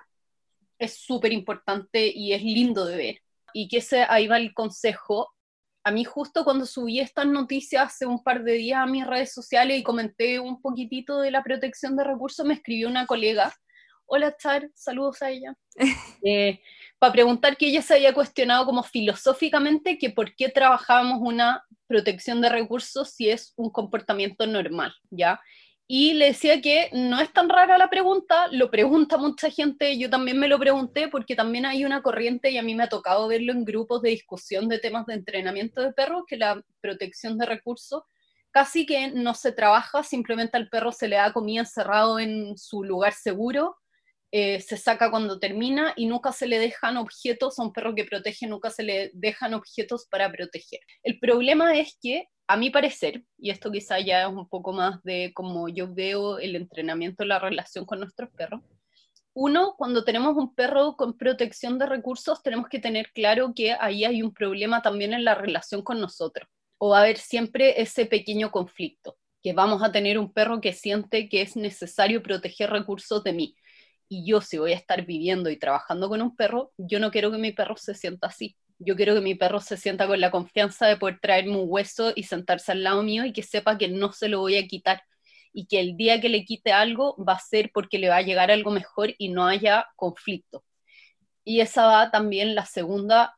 es súper importante y es lindo de ver. Y que ese, ahí va el consejo. A mí justo cuando subí estas noticias hace un par de días a mis redes sociales y comenté un poquitito de la protección de recursos, me escribió una colega. Hola, Char, saludos a ella. Eh, para preguntar que ella se había cuestionado como filosóficamente que por qué trabajábamos una protección de recursos si es un comportamiento normal, ¿ya? Y le decía que no es tan rara la pregunta, lo pregunta mucha gente, yo también me lo pregunté porque también hay una corriente y a mí me ha tocado verlo en grupos de discusión de temas de entrenamiento de perros, que la protección de recursos casi que no se trabaja, simplemente al perro se le da comida encerrado en su lugar seguro, eh, se saca cuando termina y nunca se le dejan objetos, a un perro que protege nunca se le dejan objetos para proteger. El problema es que, a mi parecer, y esto quizá ya es un poco más de cómo yo veo el entrenamiento, la relación con nuestros perros, uno, cuando tenemos un perro con protección de recursos, tenemos que tener claro que ahí hay un problema también en la relación con nosotros, o va a haber siempre ese pequeño conflicto, que vamos a tener un perro que siente que es necesario proteger recursos de mí y yo si voy a estar viviendo y trabajando con un perro, yo no quiero que mi perro se sienta así. Yo quiero que mi perro se sienta con la confianza de poder traerme un hueso y sentarse al lado mío y que sepa que no se lo voy a quitar y que el día que le quite algo va a ser porque le va a llegar algo mejor y no haya conflicto. Y esa va también la segunda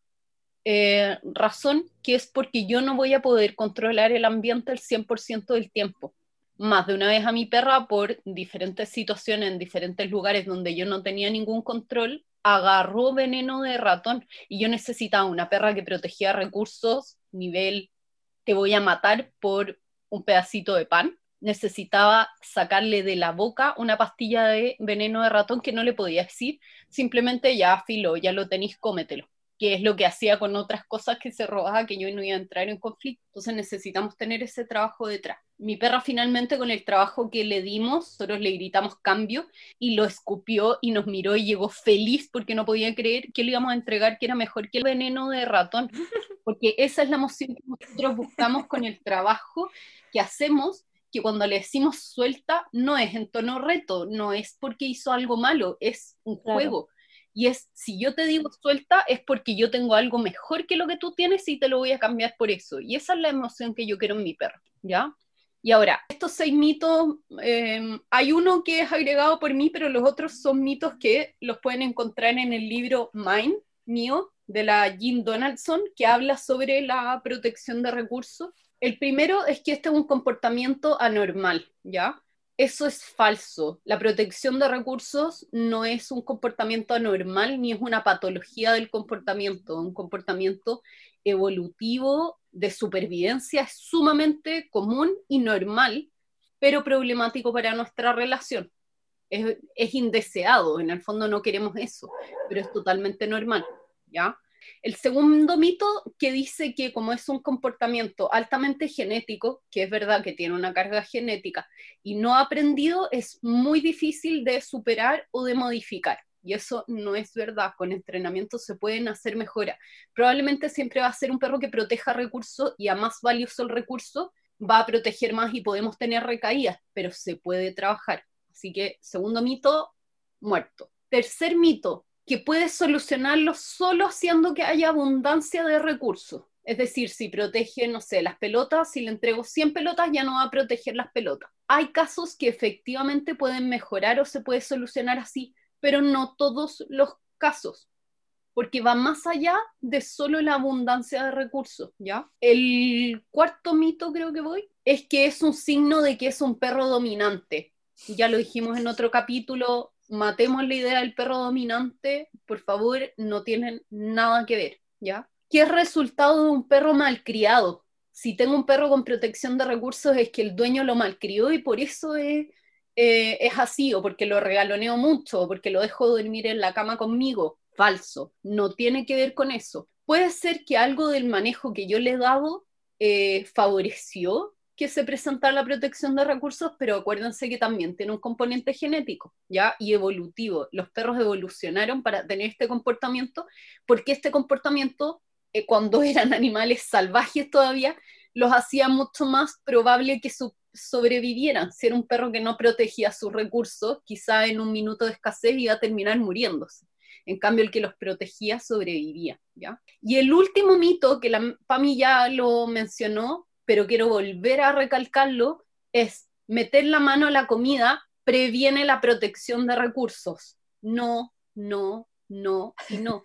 eh, razón, que es porque yo no voy a poder controlar el ambiente el 100% del tiempo más de una vez a mi perra por diferentes situaciones en diferentes lugares donde yo no tenía ningún control, agarró veneno de ratón y yo necesitaba una perra que protegía recursos, nivel te voy a matar por un pedacito de pan. Necesitaba sacarle de la boca una pastilla de veneno de ratón que no le podía decir, simplemente ya filo, ya lo tenéis, cómetelo que es lo que hacía con otras cosas que se robaba, que yo no iba a entrar en conflicto. Entonces necesitamos tener ese trabajo detrás. Mi perra finalmente con el trabajo que le dimos, nosotros le gritamos cambio y lo escupió y nos miró y llegó feliz porque no podía creer que le íbamos a entregar que era mejor que el veneno de ratón, porque esa es la emoción que nosotros buscamos con el trabajo que hacemos que cuando le decimos suelta no es en tono reto, no es porque hizo algo malo, es un Claro. juego. Y es, si yo te digo suelta, es porque yo tengo algo mejor que lo que tú tienes y te lo voy a cambiar por eso. Y esa es la emoción que yo quiero en mi perro, ¿ya? Y ahora, estos seis mitos, eh, hay uno que es agregado por mí, pero los otros son mitos que los pueden encontrar en el libro Mine, mío, de la Jean Donaldson, que habla sobre la protección de recursos. El primero es que este es un comportamiento anormal, ¿ya? Eso es falso. La protección de recursos no es un comportamiento anormal ni es una patología del comportamiento. Un comportamiento evolutivo de supervivencia es sumamente común y normal, pero problemático para nuestra relación. Es, es indeseado, en el fondo no queremos eso, pero es totalmente normal, ¿ya? El segundo mito que dice que como es un comportamiento altamente genético, que es verdad que tiene una carga genética y no aprendido, es muy difícil de superar o de modificar. Y eso no es verdad. Con entrenamiento se pueden hacer mejoras. Probablemente siempre va a ser un perro que proteja recursos y a más valioso el recurso, va a proteger más y podemos tener recaídas, pero se puede trabajar. Así que, segundo mito, muerto. Tercer mito, que puedes solucionarlo solo haciendo que haya abundancia de recursos. Es decir, si protege, no sé, las pelotas, si le entrego 100 pelotas, ya no va a proteger las pelotas. Hay casos que efectivamente pueden mejorar o se puede solucionar así, pero no todos los casos, porque va más allá de solo la abundancia de recursos, ¿ya? El cuarto mito, creo que voy, es que es un signo de que es un perro dominante. Ya lo dijimos en otro capítulo, matemos la idea del perro dominante, por favor, no tienen nada que ver, ¿ya? ¿Qué es resultado de un perro malcriado? Si tengo un perro con protección de recursos es que el dueño lo malcrió y por eso es, eh, es así, o porque lo regaloneo mucho, o porque lo dejo dormir en la cama conmigo. Falso, no tiene que ver con eso. Puede ser que algo del manejo que yo le he dado eh, favoreció que se presentara la protección de recursos, pero acuérdense que también tiene un componente genético, ¿ya? Y evolutivo. Los perros evolucionaron para tener este comportamiento, porque este comportamiento eh, cuando eran animales salvajes todavía, los hacía mucho más probable que sobrevivieran. Si era un perro que no protegía sus recursos, quizá en un minuto de escasez iba a terminar muriéndose. En cambio, el que los protegía sobrevivía. ¿ya? Y el último mito, que la Pami ya lo mencionó, pero quiero volver a recalcarlo, es meter la mano a la comida previene la protección de recursos. No, no, no y no.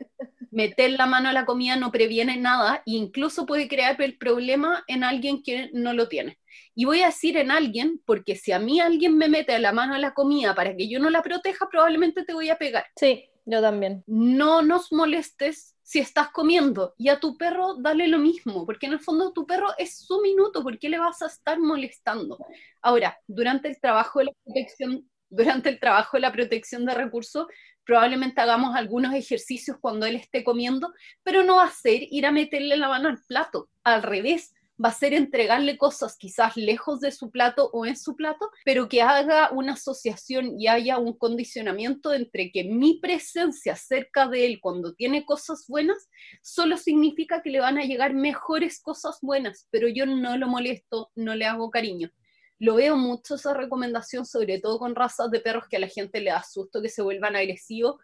Meter la mano a la comida no previene nada e incluso puede crear el problema en alguien que no lo tiene. Y voy a decir en alguien, porque si a mí alguien me mete la mano a la comida para que yo no la proteja, probablemente te voy a pegar. Sí, yo también. No nos molestes si estás comiendo y a tu perro dale lo mismo, porque en el fondo tu perro es su minuto, ¿por qué le vas a estar molestando? Ahora, durante el trabajo de la protección, durante el trabajo de la protección de recursos, probablemente hagamos algunos ejercicios cuando él esté comiendo, pero no va a ser ir a meterle la mano al plato, al revés, va a ser entregarle cosas quizás lejos de su plato o en su plato, pero que haga una asociación y haya un condicionamiento entre que mi presencia cerca de él cuando tiene cosas buenas solo significa que le van a llegar mejores cosas buenas, pero yo no lo molesto, no le hago cariño. Lo veo mucho esa recomendación, sobre todo con razas de perros que a la gente le da susto que se vuelvan agresivos.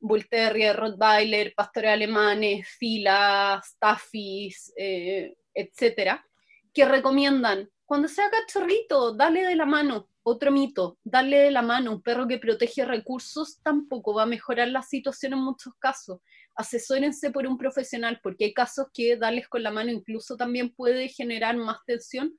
Bull Terrier, Rottweiler, pastores alemanes, filas, staffies, eh, etcétera, que recomiendan cuando sea cachorrito, dale de la mano. Otro mito, darle de la mano un perro que protege recursos tampoco va a mejorar la situación en muchos casos. Asesórense por un profesional, porque hay casos que darles con la mano incluso también puede generar más tensión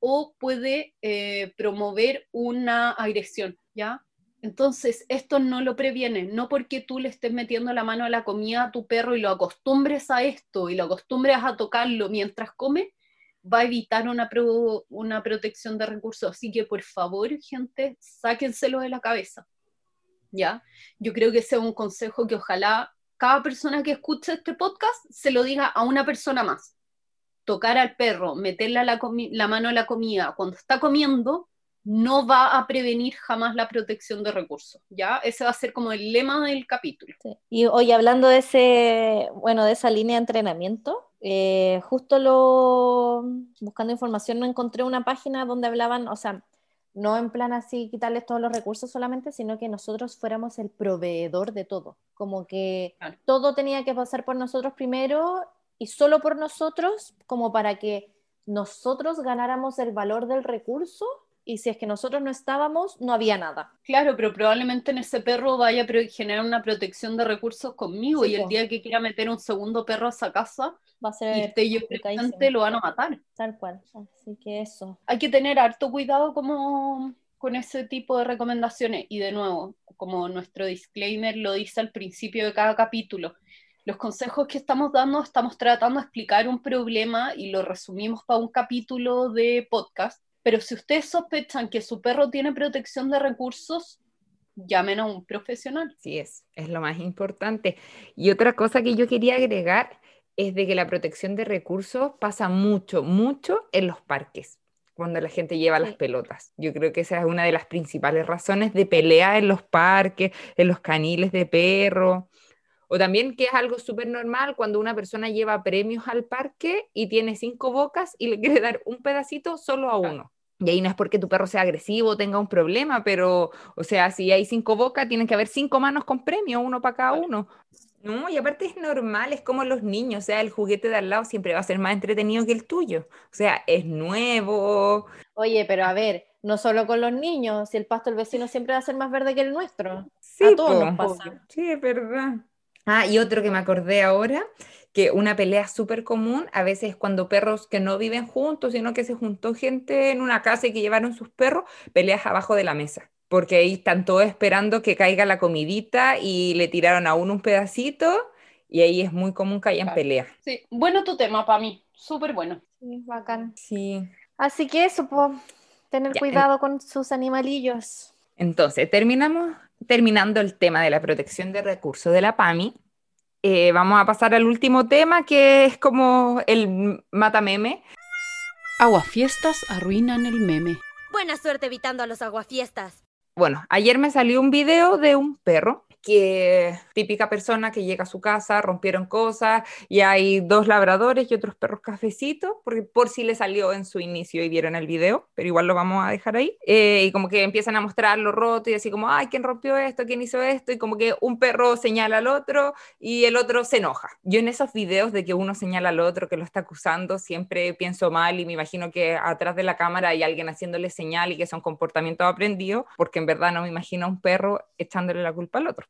o puede eh, promover una agresión, ¿ya? Entonces, esto no lo previene, no porque tú le estés metiendo la mano a la comida a tu perro y lo acostumbres a esto y lo acostumbres a tocarlo mientras come, va a evitar una, una protección de recursos. Así que, por favor, gente, sáquenselo de la cabeza, ¿ya? Yo creo que ese es un consejo que ojalá cada persona que escuche este podcast se lo diga a una persona más tocar al perro, meterle la, mano a la comida cuando está comiendo, no va a prevenir jamás la protección de recursos, ¿ya? Ese va a ser como el lema del capítulo. Y hoy hablando de ese, bueno, de esa línea de entrenamiento, eh, justo lo, buscando información, no encontré una página donde hablaban, o sea, no en plan así quitarles todos los recursos solamente, sino que nosotros fuéramos el proveedor de todo, como que todo tenía que pasar por nosotros primero y solo por nosotros, como para que nosotros ganáramos el valor del recurso y si es que nosotros no estábamos, no había nada. Claro, pero probablemente en ese perro vaya a generar una protección de recursos conmigo y el día que quiera meter un segundo perro a esa casa, va a ser y esté yo presente, lo van a matar. Tal cual, así que eso. Hay que tener harto cuidado como con ese tipo de recomendaciones y de nuevo, como nuestro disclaimer lo dice al principio de cada capítulo, los consejos que estamos dando, estamos tratando de explicar un problema y lo resumimos para un capítulo de podcast, pero si ustedes sospechan que su perro tiene protección de recursos, llamen a un profesional. Sí, es, es lo más importante. Y otra cosa que yo quería agregar es de que la protección de recursos pasa mucho, mucho en los parques cuando la gente lleva las pelotas. Yo creo que esa es una de las principales razones de pelea en los parques, en los caniles de perro. O también que es algo súper normal cuando una persona lleva premios al parque y tiene cinco bocas y le quiere dar un pedacito solo a uno. Y ahí no es porque tu perro sea agresivo o tenga un problema, pero, o sea, si hay cinco bocas, tienen que haber cinco manos con premio, uno para cada uno. No, y aparte es normal, es como los niños, o sea, el juguete de al lado siempre va a ser más entretenido que el tuyo. O sea, es nuevo. Oye, pero a ver, no solo con los niños, si el pasto del vecino siempre va a ser más verde que el nuestro. Sí, a todos po. nos pasa. Sí, es verdad. Ah, y otro que me acordé ahora, que una pelea súper común a veces es cuando perros que no viven juntos, sino que se juntó gente en una casa y que llevaron sus perros, peleas abajo de la mesa. Porque ahí están todos esperando que caiga la comidita y le tiraron a uno un pedacito y ahí es muy común que hayan Claro. peleas. Sí, bueno tu tema para mí, súper bueno. Sí, bacán. Sí. Así que eso, po, tener Ya, cuidado con sus animalillos. Entonces, terminamos terminando el tema de la protección de recursos de la PAMI. Eh, vamos a pasar al último tema, que es como el matameme. Aguafiestas arruinan el meme. Buena suerte evitando a los aguafiestas. Bueno, ayer me salió un video de un perro que típica persona que llega a su casa, rompieron cosas y hay dos labradores y otros perros cafecitos, porque por si le salió en su inicio y vieron el video, pero igual lo vamos a dejar ahí. Eh, y como que empiezan a mostrar lo roto y así como, ay, ¿quién rompió esto? ¿Quién hizo esto? Y como que un perro señala al otro y el otro se enoja. Yo en esos videos de que uno señala al otro que lo está acusando, siempre pienso mal y me imagino que atrás de la cámara hay alguien haciéndole señal y que son comportamientos aprendidos, porque en verdad no me imagino a un perro echándole la culpa al otro.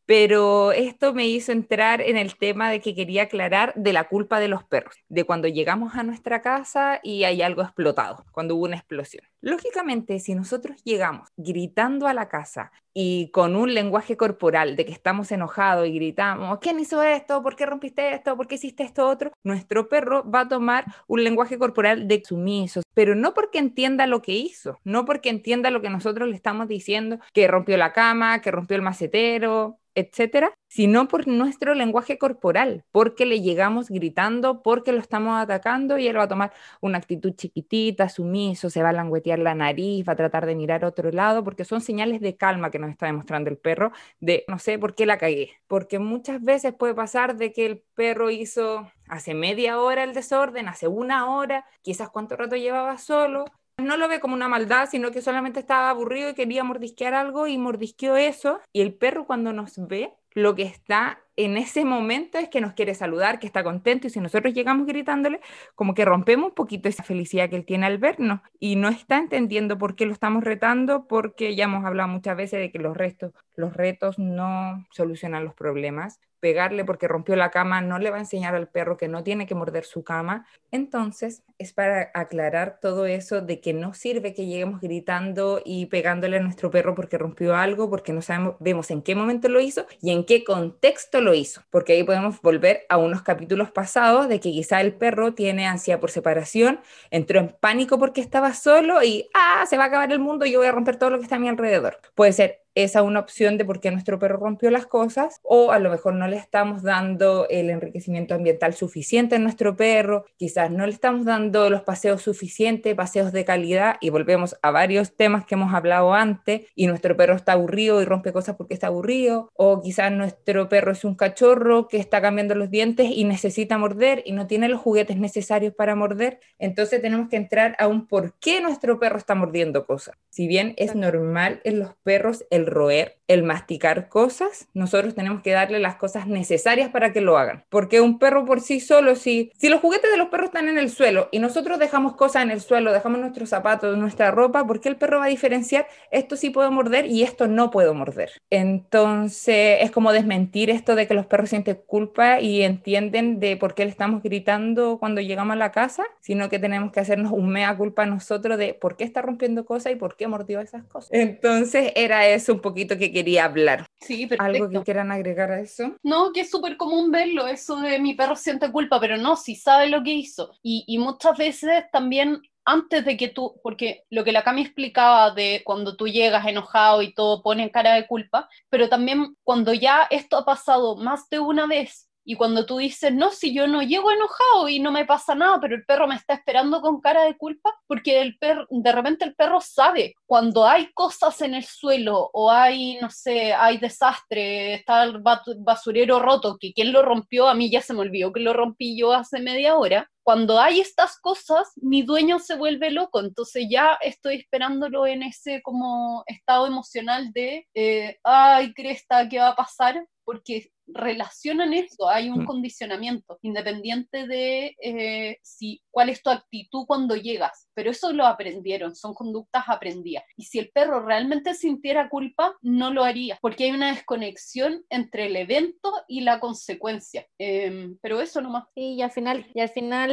Pero esto me hizo entrar en el tema de que quería aclarar de la culpa de los perros, de cuando llegamos a nuestra casa y hay algo explotado, cuando hubo una explosión. Lógicamente, si nosotros llegamos gritando a la casa y con un lenguaje corporal de que estamos enojados y gritamos, ¿quién hizo esto? ¿Por qué rompiste esto? ¿Por qué hiciste esto otro? Nuestro perro va a tomar un lenguaje corporal de sumiso, pero no porque entienda lo que hizo, no porque entienda lo que nosotros le estamos diciendo, que rompió la cama, que rompió el macetero, etcétera, sino por nuestro lenguaje corporal, porque le llegamos gritando, porque lo estamos atacando y él va a tomar una actitud chiquitita, sumiso, se va a languetear la nariz, va a tratar de mirar otro lado, porque son señales de calma que nos está demostrando el perro, de no sé por qué la cagué, porque muchas veces puede pasar de que el perro hizo hace media hora el desorden, hace una hora, quizás cuánto rato llevaba solo, no lo ve como una maldad, sino que solamente estaba aburrido y quería mordisquear algo y mordisqueó eso. Y el perro cuando nos ve, lo que está en ese momento es que nos quiere saludar, que está contento y si nosotros llegamos gritándole, como que rompemos un poquito esa felicidad que él tiene al vernos y no está entendiendo por qué lo estamos retando, porque ya hemos hablado muchas veces de que los, restos, los retos no solucionan los problemas. Pegarle porque rompió la cama no le va a enseñar al perro que no tiene que morder su cama. Entonces, es para aclarar todo eso de que no sirve que lleguemos gritando y pegándole a nuestro perro porque rompió algo, porque no sabemos, vemos en qué momento lo hizo y en qué contexto lo hizo, porque ahí podemos volver a unos capítulos pasados de que quizá el perro tiene ansiedad por separación, entró en pánico porque estaba solo y, ah, se va a acabar el mundo yo voy a romper todo lo que está a mi alrededor. Puede ser esa una opción de por qué nuestro perro rompió las cosas o a lo mejor no le estamos dando el enriquecimiento ambiental suficiente a nuestro perro, quizás no le estamos dando los paseos suficientes, paseos de calidad y volvemos a varios temas que hemos hablado antes y nuestro perro está aburrido y rompe cosas porque está aburrido o quizás nuestro perro es un cachorro que está cambiando los dientes y necesita morder y no tiene los juguetes necesarios para morder, entonces tenemos que entrar a un por qué nuestro perro está mordiendo cosas. Si bien es normal en los perros el roer, el masticar cosas, nosotros tenemos que darle las cosas necesarias para que lo hagan. Porque un perro por sí solo, si, si los juguetes de los perros están en el suelo y nosotros dejamos cosas en el suelo, dejamos nuestros zapatos, nuestra ropa, ¿por qué el perro va a diferenciar esto sí puedo morder y esto no puedo morder? Entonces es como desmentir esto de que los perros sienten culpa y entienden de por qué le estamos gritando cuando llegamos a la casa, sino que tenemos que hacernos un mea culpa nosotros de por qué está rompiendo cosas y por qué mordió esas cosas. Entonces era eso un poquito que quería hablar. Sí, ¿Algo perfecto. que quieran agregar a eso? No, que es súper común verlo, eso de mi perro siente culpa, pero no, si sabe lo que hizo. Y, y muchas veces también antes de que tú, porque lo que la Cami explicaba de cuando tú llegas enojado y todo pone cara de culpa, pero también cuando ya esto ha pasado más de una vez y cuando tú dices, no, si yo no llego enojado y no me pasa nada, pero el perro me está esperando con cara de culpa, porque el perro, de repente el perro sabe cuando hay cosas en el suelo o hay, no sé, hay desastre, está el basurero roto, que quién lo rompió, a mí ya se me olvidó que lo rompí yo hace media hora. Cuando hay estas cosas, mi dueño se vuelve loco, entonces ya estoy esperándolo en ese como estado emocional de, eh, ay, cresta, ¿qué va a pasar? porque relacionan eso, hay un Mm. condicionamiento, independiente de eh, si, cuál es tu actitud cuando llegas, pero eso lo aprendieron, son conductas aprendidas. Y si el perro realmente sintiera culpa, no lo haría, porque hay una desconexión entre el evento y la consecuencia. Em, pero eso nomás. Sí, y al final, y al final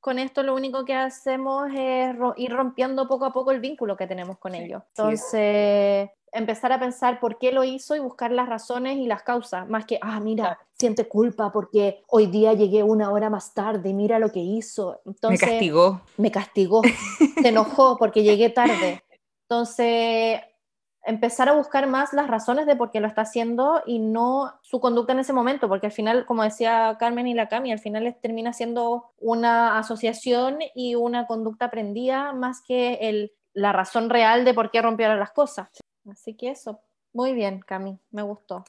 con esto lo único que hacemos es ro- ir rompiendo poco a poco el vínculo que tenemos con ellos. Entonces, empezar a pensar por qué lo hizo y buscar las razones y las causas, más que, ah, mira, Claro. siente culpa porque hoy día llegué una hora más tarde, mira lo que hizo. Me Entonces, castigó. me castigó, se enojó porque llegué tarde. Entonces, empezar a buscar más las razones de por qué lo está haciendo y no su conducta en ese momento, porque al final, como decía Carmen y la Cami, al final termina siendo una asociación y una conducta aprendida más que el, la razón real de por qué rompieron las cosas. Así que eso, muy bien, Cami, me gustó.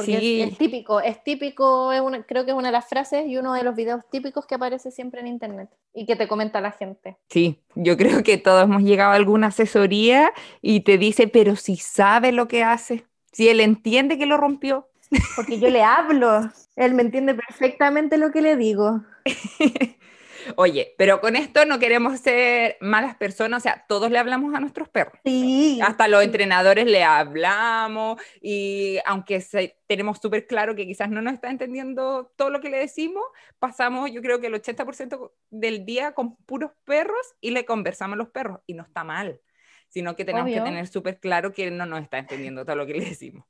Porque es- Sí. es, típico, es típico, es una- creo que es una de las frases y uno de los videos típicos que aparece siempre en internet y que te comenta la gente. Sí, yo creo que todos hemos llegado a alguna asesoría y te dice, pero si sabe lo que hace, si él entiende que lo rompió. Porque yo le hablo, él me entiende perfectamente lo que le digo. Oye, pero con esto no queremos ser malas personas, o sea, todos le hablamos a nuestros perros. Sí. Hasta los entrenadores le hablamos y aunque se- tenemos súper claro que quizás no nos está entendiendo todo lo que le decimos, pasamos yo creo que el 80% del día con puros perros y le conversamos a los perros y no está mal, sino que tenemos que tener súper claro que no nos está entendiendo todo lo que le decimos.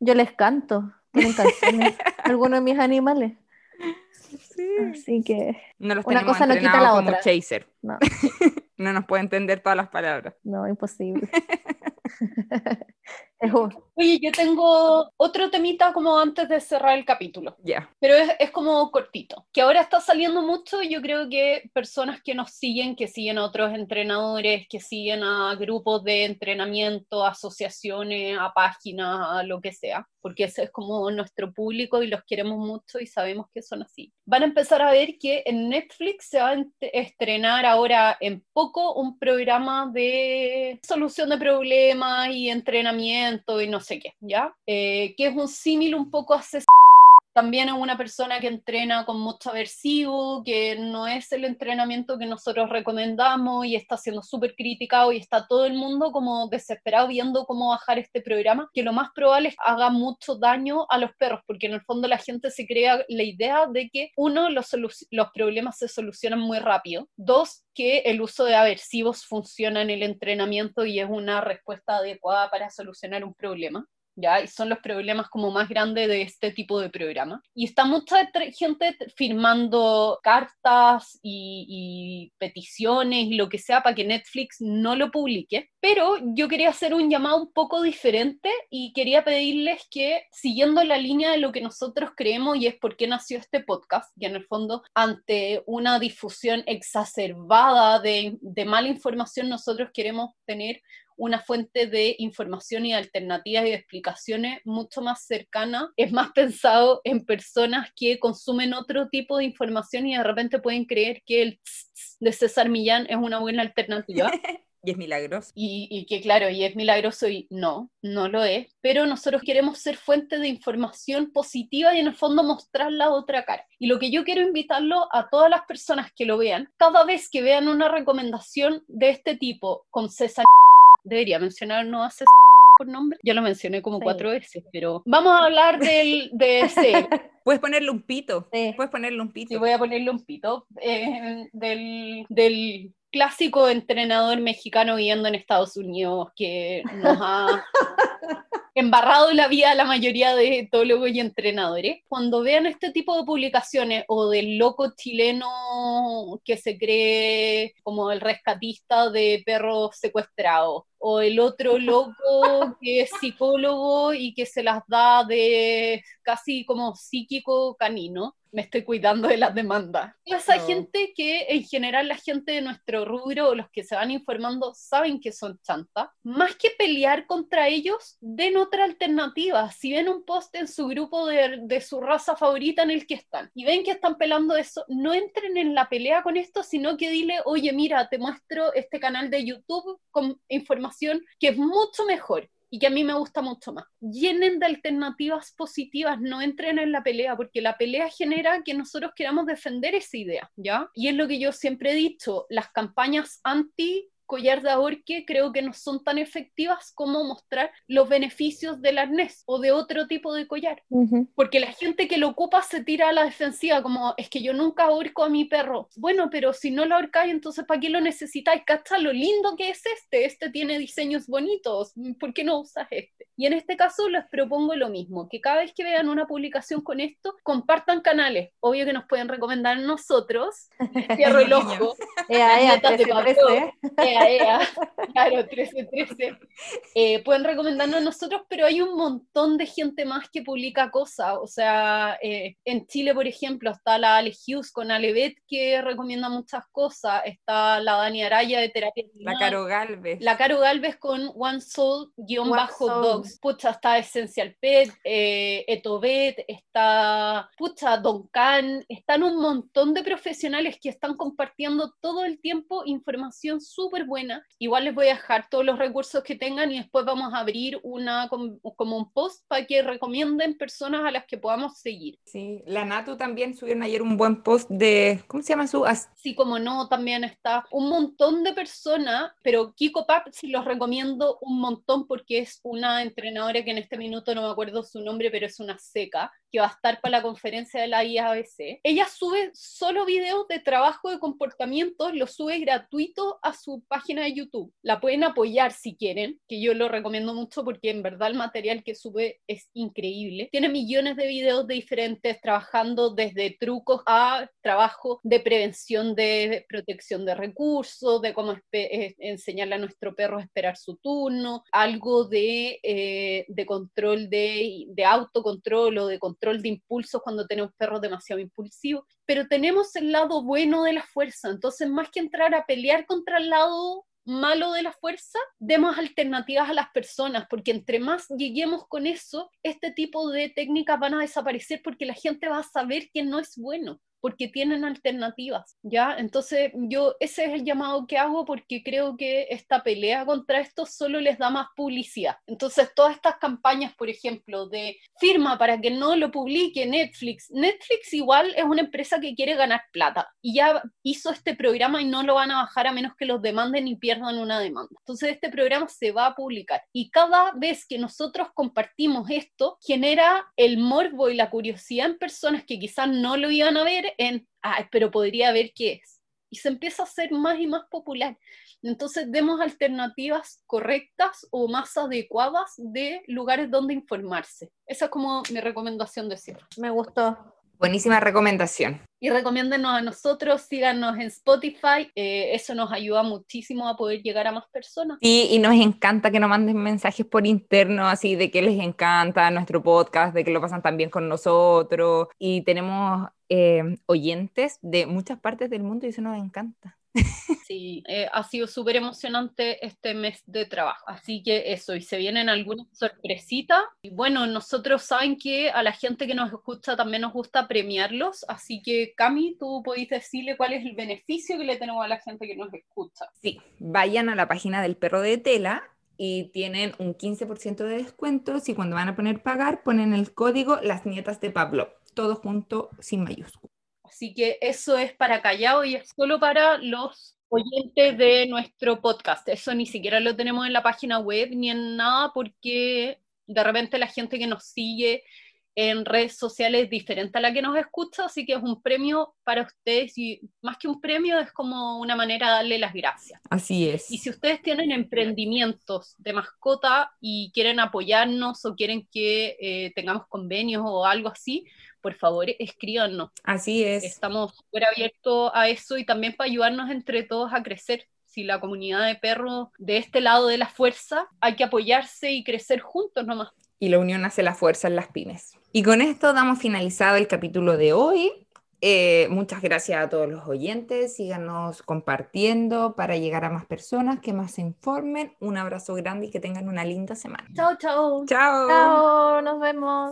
Yo les canto, tienen canciones, algunos de mis animales. Sí. Así que No los Una cosa no quita la como otra. chaser. no, No nos puede entender todas las palabras. no, imposible. Oye, yo tengo otro temita como antes de cerrar el capítulo. Ya. pero es, es como cortito. Que ahora está saliendo mucho, yo creo que personas que nos siguen, que siguen a otros entrenadores, que siguen a grupos de entrenamiento, asociaciones, a páginas, a lo que sea, porque ese es como nuestro público y los queremos mucho y sabemos que son así. Van a empezar a ver que en Netflix se va a estrenar ahora en poco un programa de solución de problemas y entrenamiento y no sé qué, ¿ya? Eh, que es un símil un poco a también es una persona que entrena con mucho aversivo, que no es el entrenamiento que nosotros recomendamos y está siendo súper criticado y está todo el mundo como desesperado viendo cómo bajar este programa, que lo más probable es que haga mucho daño a los perros, porque en el fondo la gente se crea la idea de que uno, los, los problemas se solucionan muy rápido, dos, que el uso de aversivos funciona en el entrenamiento y es una respuesta adecuada para solucionar un problema. ¿Ya? Y son los problemas como más grandes de este tipo de programa. Y está mucha gente firmando cartas y, y peticiones y lo que sea para que Netflix no lo publique, pero yo quería hacer un llamado un poco diferente y quería pedirles que, siguiendo la línea de lo que nosotros creemos y es por qué nació este podcast, que en el fondo ante una difusión exacerbada de, de mala información, nosotros queremos tener una fuente de información y alternativas y de explicaciones mucho más cercana, es más pensado en personas que consumen otro tipo de información y de repente pueden creer que el tss, tss de César Millán es una buena alternativa. Y es milagroso. Y, y que claro, y es milagroso y no, no lo es, pero nosotros queremos ser fuente de información positiva y en el fondo mostrar la otra cara. Y lo que yo quiero invitarlo a todas las personas que lo vean, cada vez que vean una recomendación de este tipo con César, debería mencionar no César por nombre, yo lo mencioné como Sí. cuatro veces, pero vamos a hablar del, de ese, Puedes ponerle un pito. Sí. Puedes ponerle un Sí, pito. voy a ponerle un pito. eh, del, del clásico entrenador mexicano viviendo en Estados Unidos que nos ha embarrado la vida a la mayoría de etólogos y entrenadores. Cuando vean este tipo de publicaciones o del loco chileno que se cree como el rescatista de perros secuestrados, o el otro loco que es psicólogo y que se las da de casi como psíquico canino. Me estoy cuidando de las demandas. Esa No. gente que en general la gente de nuestro rubro o los que se van informando saben que son chantas. Más que pelear contra ellos, den otra alternativa. Si ven un post en su grupo de, de su raza favorita en el que están y ven que están pelando eso, no entren en la pelea con esto, sino que dile, oye, mira, te muestro este canal de YouTube con información que es mucho mejor y que a mí me gusta mucho más. Llenen de alternativas positivas, no entren en la pelea, porque la pelea genera que nosotros queramos defender esa idea, ¿ya? Y es lo que yo siempre he dicho, las campañas anti collar de ahorque creo que no son tan efectivas como mostrar los beneficios del arnés o de otro tipo de collar. Porque la gente que lo ocupa se tira a la defensiva, como es que yo nunca ahorco a mi perro. Bueno, pero si no lo ahorcáis, entonces ¿para qué lo necesitáis? ¿Cacha lo lindo que es este? Este tiene diseños bonitos. ¿Por qué no usas este? Y en este caso les propongo lo mismo, que cada vez que vean una publicación con esto, compartan canales. Obvio que nos pueden recomendar nosotros. Cierro el ojo. Ea, ea, 13, 13. Ea, ea. Claro, 13, 13. Eh, pueden recomendarnos a nosotros, pero hay un montón de gente más que publica cosas. O sea, eh, en Chile, por ejemplo, está la Ale Hughes con Alevet que recomienda muchas cosas. Está la Dani Araya de Terapia La Caro Galvez. La Caro Galvez con One. Soul. Pucha, está Essential Pet, eh, Etovet, está, pucha, Don Can. Están un montón de profesionales que están compartiendo todo el tiempo información súper buena. Igual les voy a dejar todos los recursos que tengan y después vamos a abrir una com- como un post para que recomienden personas a las que podamos seguir. Sí, la Natu también subieron ayer un buen post de, ¿cómo se llama su? Sí, como no, también está un montón de personas, pero Kiko Pap sí los recomiendo un montón porque es una entrenadora que en este minuto no me acuerdo su nombre, pero es una seca, que va a estar para la conferencia de la IABC. Ella sube solo videos de trabajo de comportamientos, los sube gratuito a su página de YouTube. La pueden apoyar si quieren, que yo lo recomiendo mucho porque en verdad el material que sube es increíble. Tiene millones de videos de diferentes, trabajando desde trucos a trabajo de prevención de protección de recursos, de cómo eh, enseñarle a nuestro perro a esperar su turno, algo de, eh, de control de, de autocontrol o de control de impulsos cuando tenemos perros demasiado impulsivos. Pero tenemos el lado bueno de la fuerza, entonces más que entrar a pelear contra el lado malo de la fuerza, demos alternativas a las personas, porque entre más lleguemos con eso, este tipo de técnicas van a desaparecer porque la gente va a saber que no es bueno porque tienen alternativas, ¿ya? Entonces yo ese es el llamado que hago porque creo que esta pelea contra esto solo les da más publicidad. Entonces todas estas campañas, por ejemplo, de firma para que no lo publique Netflix, Netflix igual es una empresa que quiere ganar plata y ya hizo este programa y no lo van a bajar a menos que los demanden y pierdan una demanda. Entonces este programa se va a publicar y cada vez que nosotros compartimos esto genera el morbo y la curiosidad en personas que quizás no lo iban a ver en, pero podría ver qué es. Y se empieza a hacer más y más popular. Entonces, demos alternativas correctas o más adecuadas de lugares donde informarse. Esa es como mi recomendación de cierre. Me gustó. Buenísima recomendación. Y recomiéndenos a nosotros, síganos en Spotify, eh, eso nos ayuda muchísimo a poder llegar a más personas. Sí, y nos encanta que nos manden mensajes por interno, así de que les encanta nuestro podcast, de que lo pasan tan bien con nosotros. Y tenemos eh, oyentes de muchas partes del mundo y eso nos encanta. Sí, eh, ha sido súper emocionante este mes de trabajo. Así que eso, y se vienen algunas sorpresitas. Y bueno, nosotros saben que a la gente que nos escucha también nos gusta premiarlos. Así que, Cami, tú podéis decirle cuál es el beneficio que le tenemos a la gente que nos escucha. Sí, vayan a la página del perro de tela y tienen un 15% de descuento si cuando van a poner pagar ponen el código las nietas de Pablo, todo junto sin mayúsculas. Así que eso es para Callao y es solo para los oyentes de nuestro podcast. Eso ni siquiera lo tenemos en la página web ni en nada porque de repente la gente que nos sigue en redes sociales es diferente a la que nos escucha, así que es un premio para ustedes y más que un premio es como una manera de darle las gracias. Así es. Y si ustedes tienen emprendimientos de mascota y quieren apoyarnos o quieren que eh, tengamos convenios o algo así, por favor escríbanos. Así es. Estamos súper abiertos a eso y también para ayudarnos entre todos a crecer. Si la comunidad de perros de este lado de la fuerza, hay que apoyarse y crecer juntos nomás. Y la unión hace la fuerza en las pymes. Y con esto damos finalizado el capítulo de hoy. Eh, muchas gracias a todos los oyentes. Síganos compartiendo para llegar a más personas, que más se informen. Un abrazo grande y que tengan una linda semana. Chao, chao. Chao. Chao, nos vemos.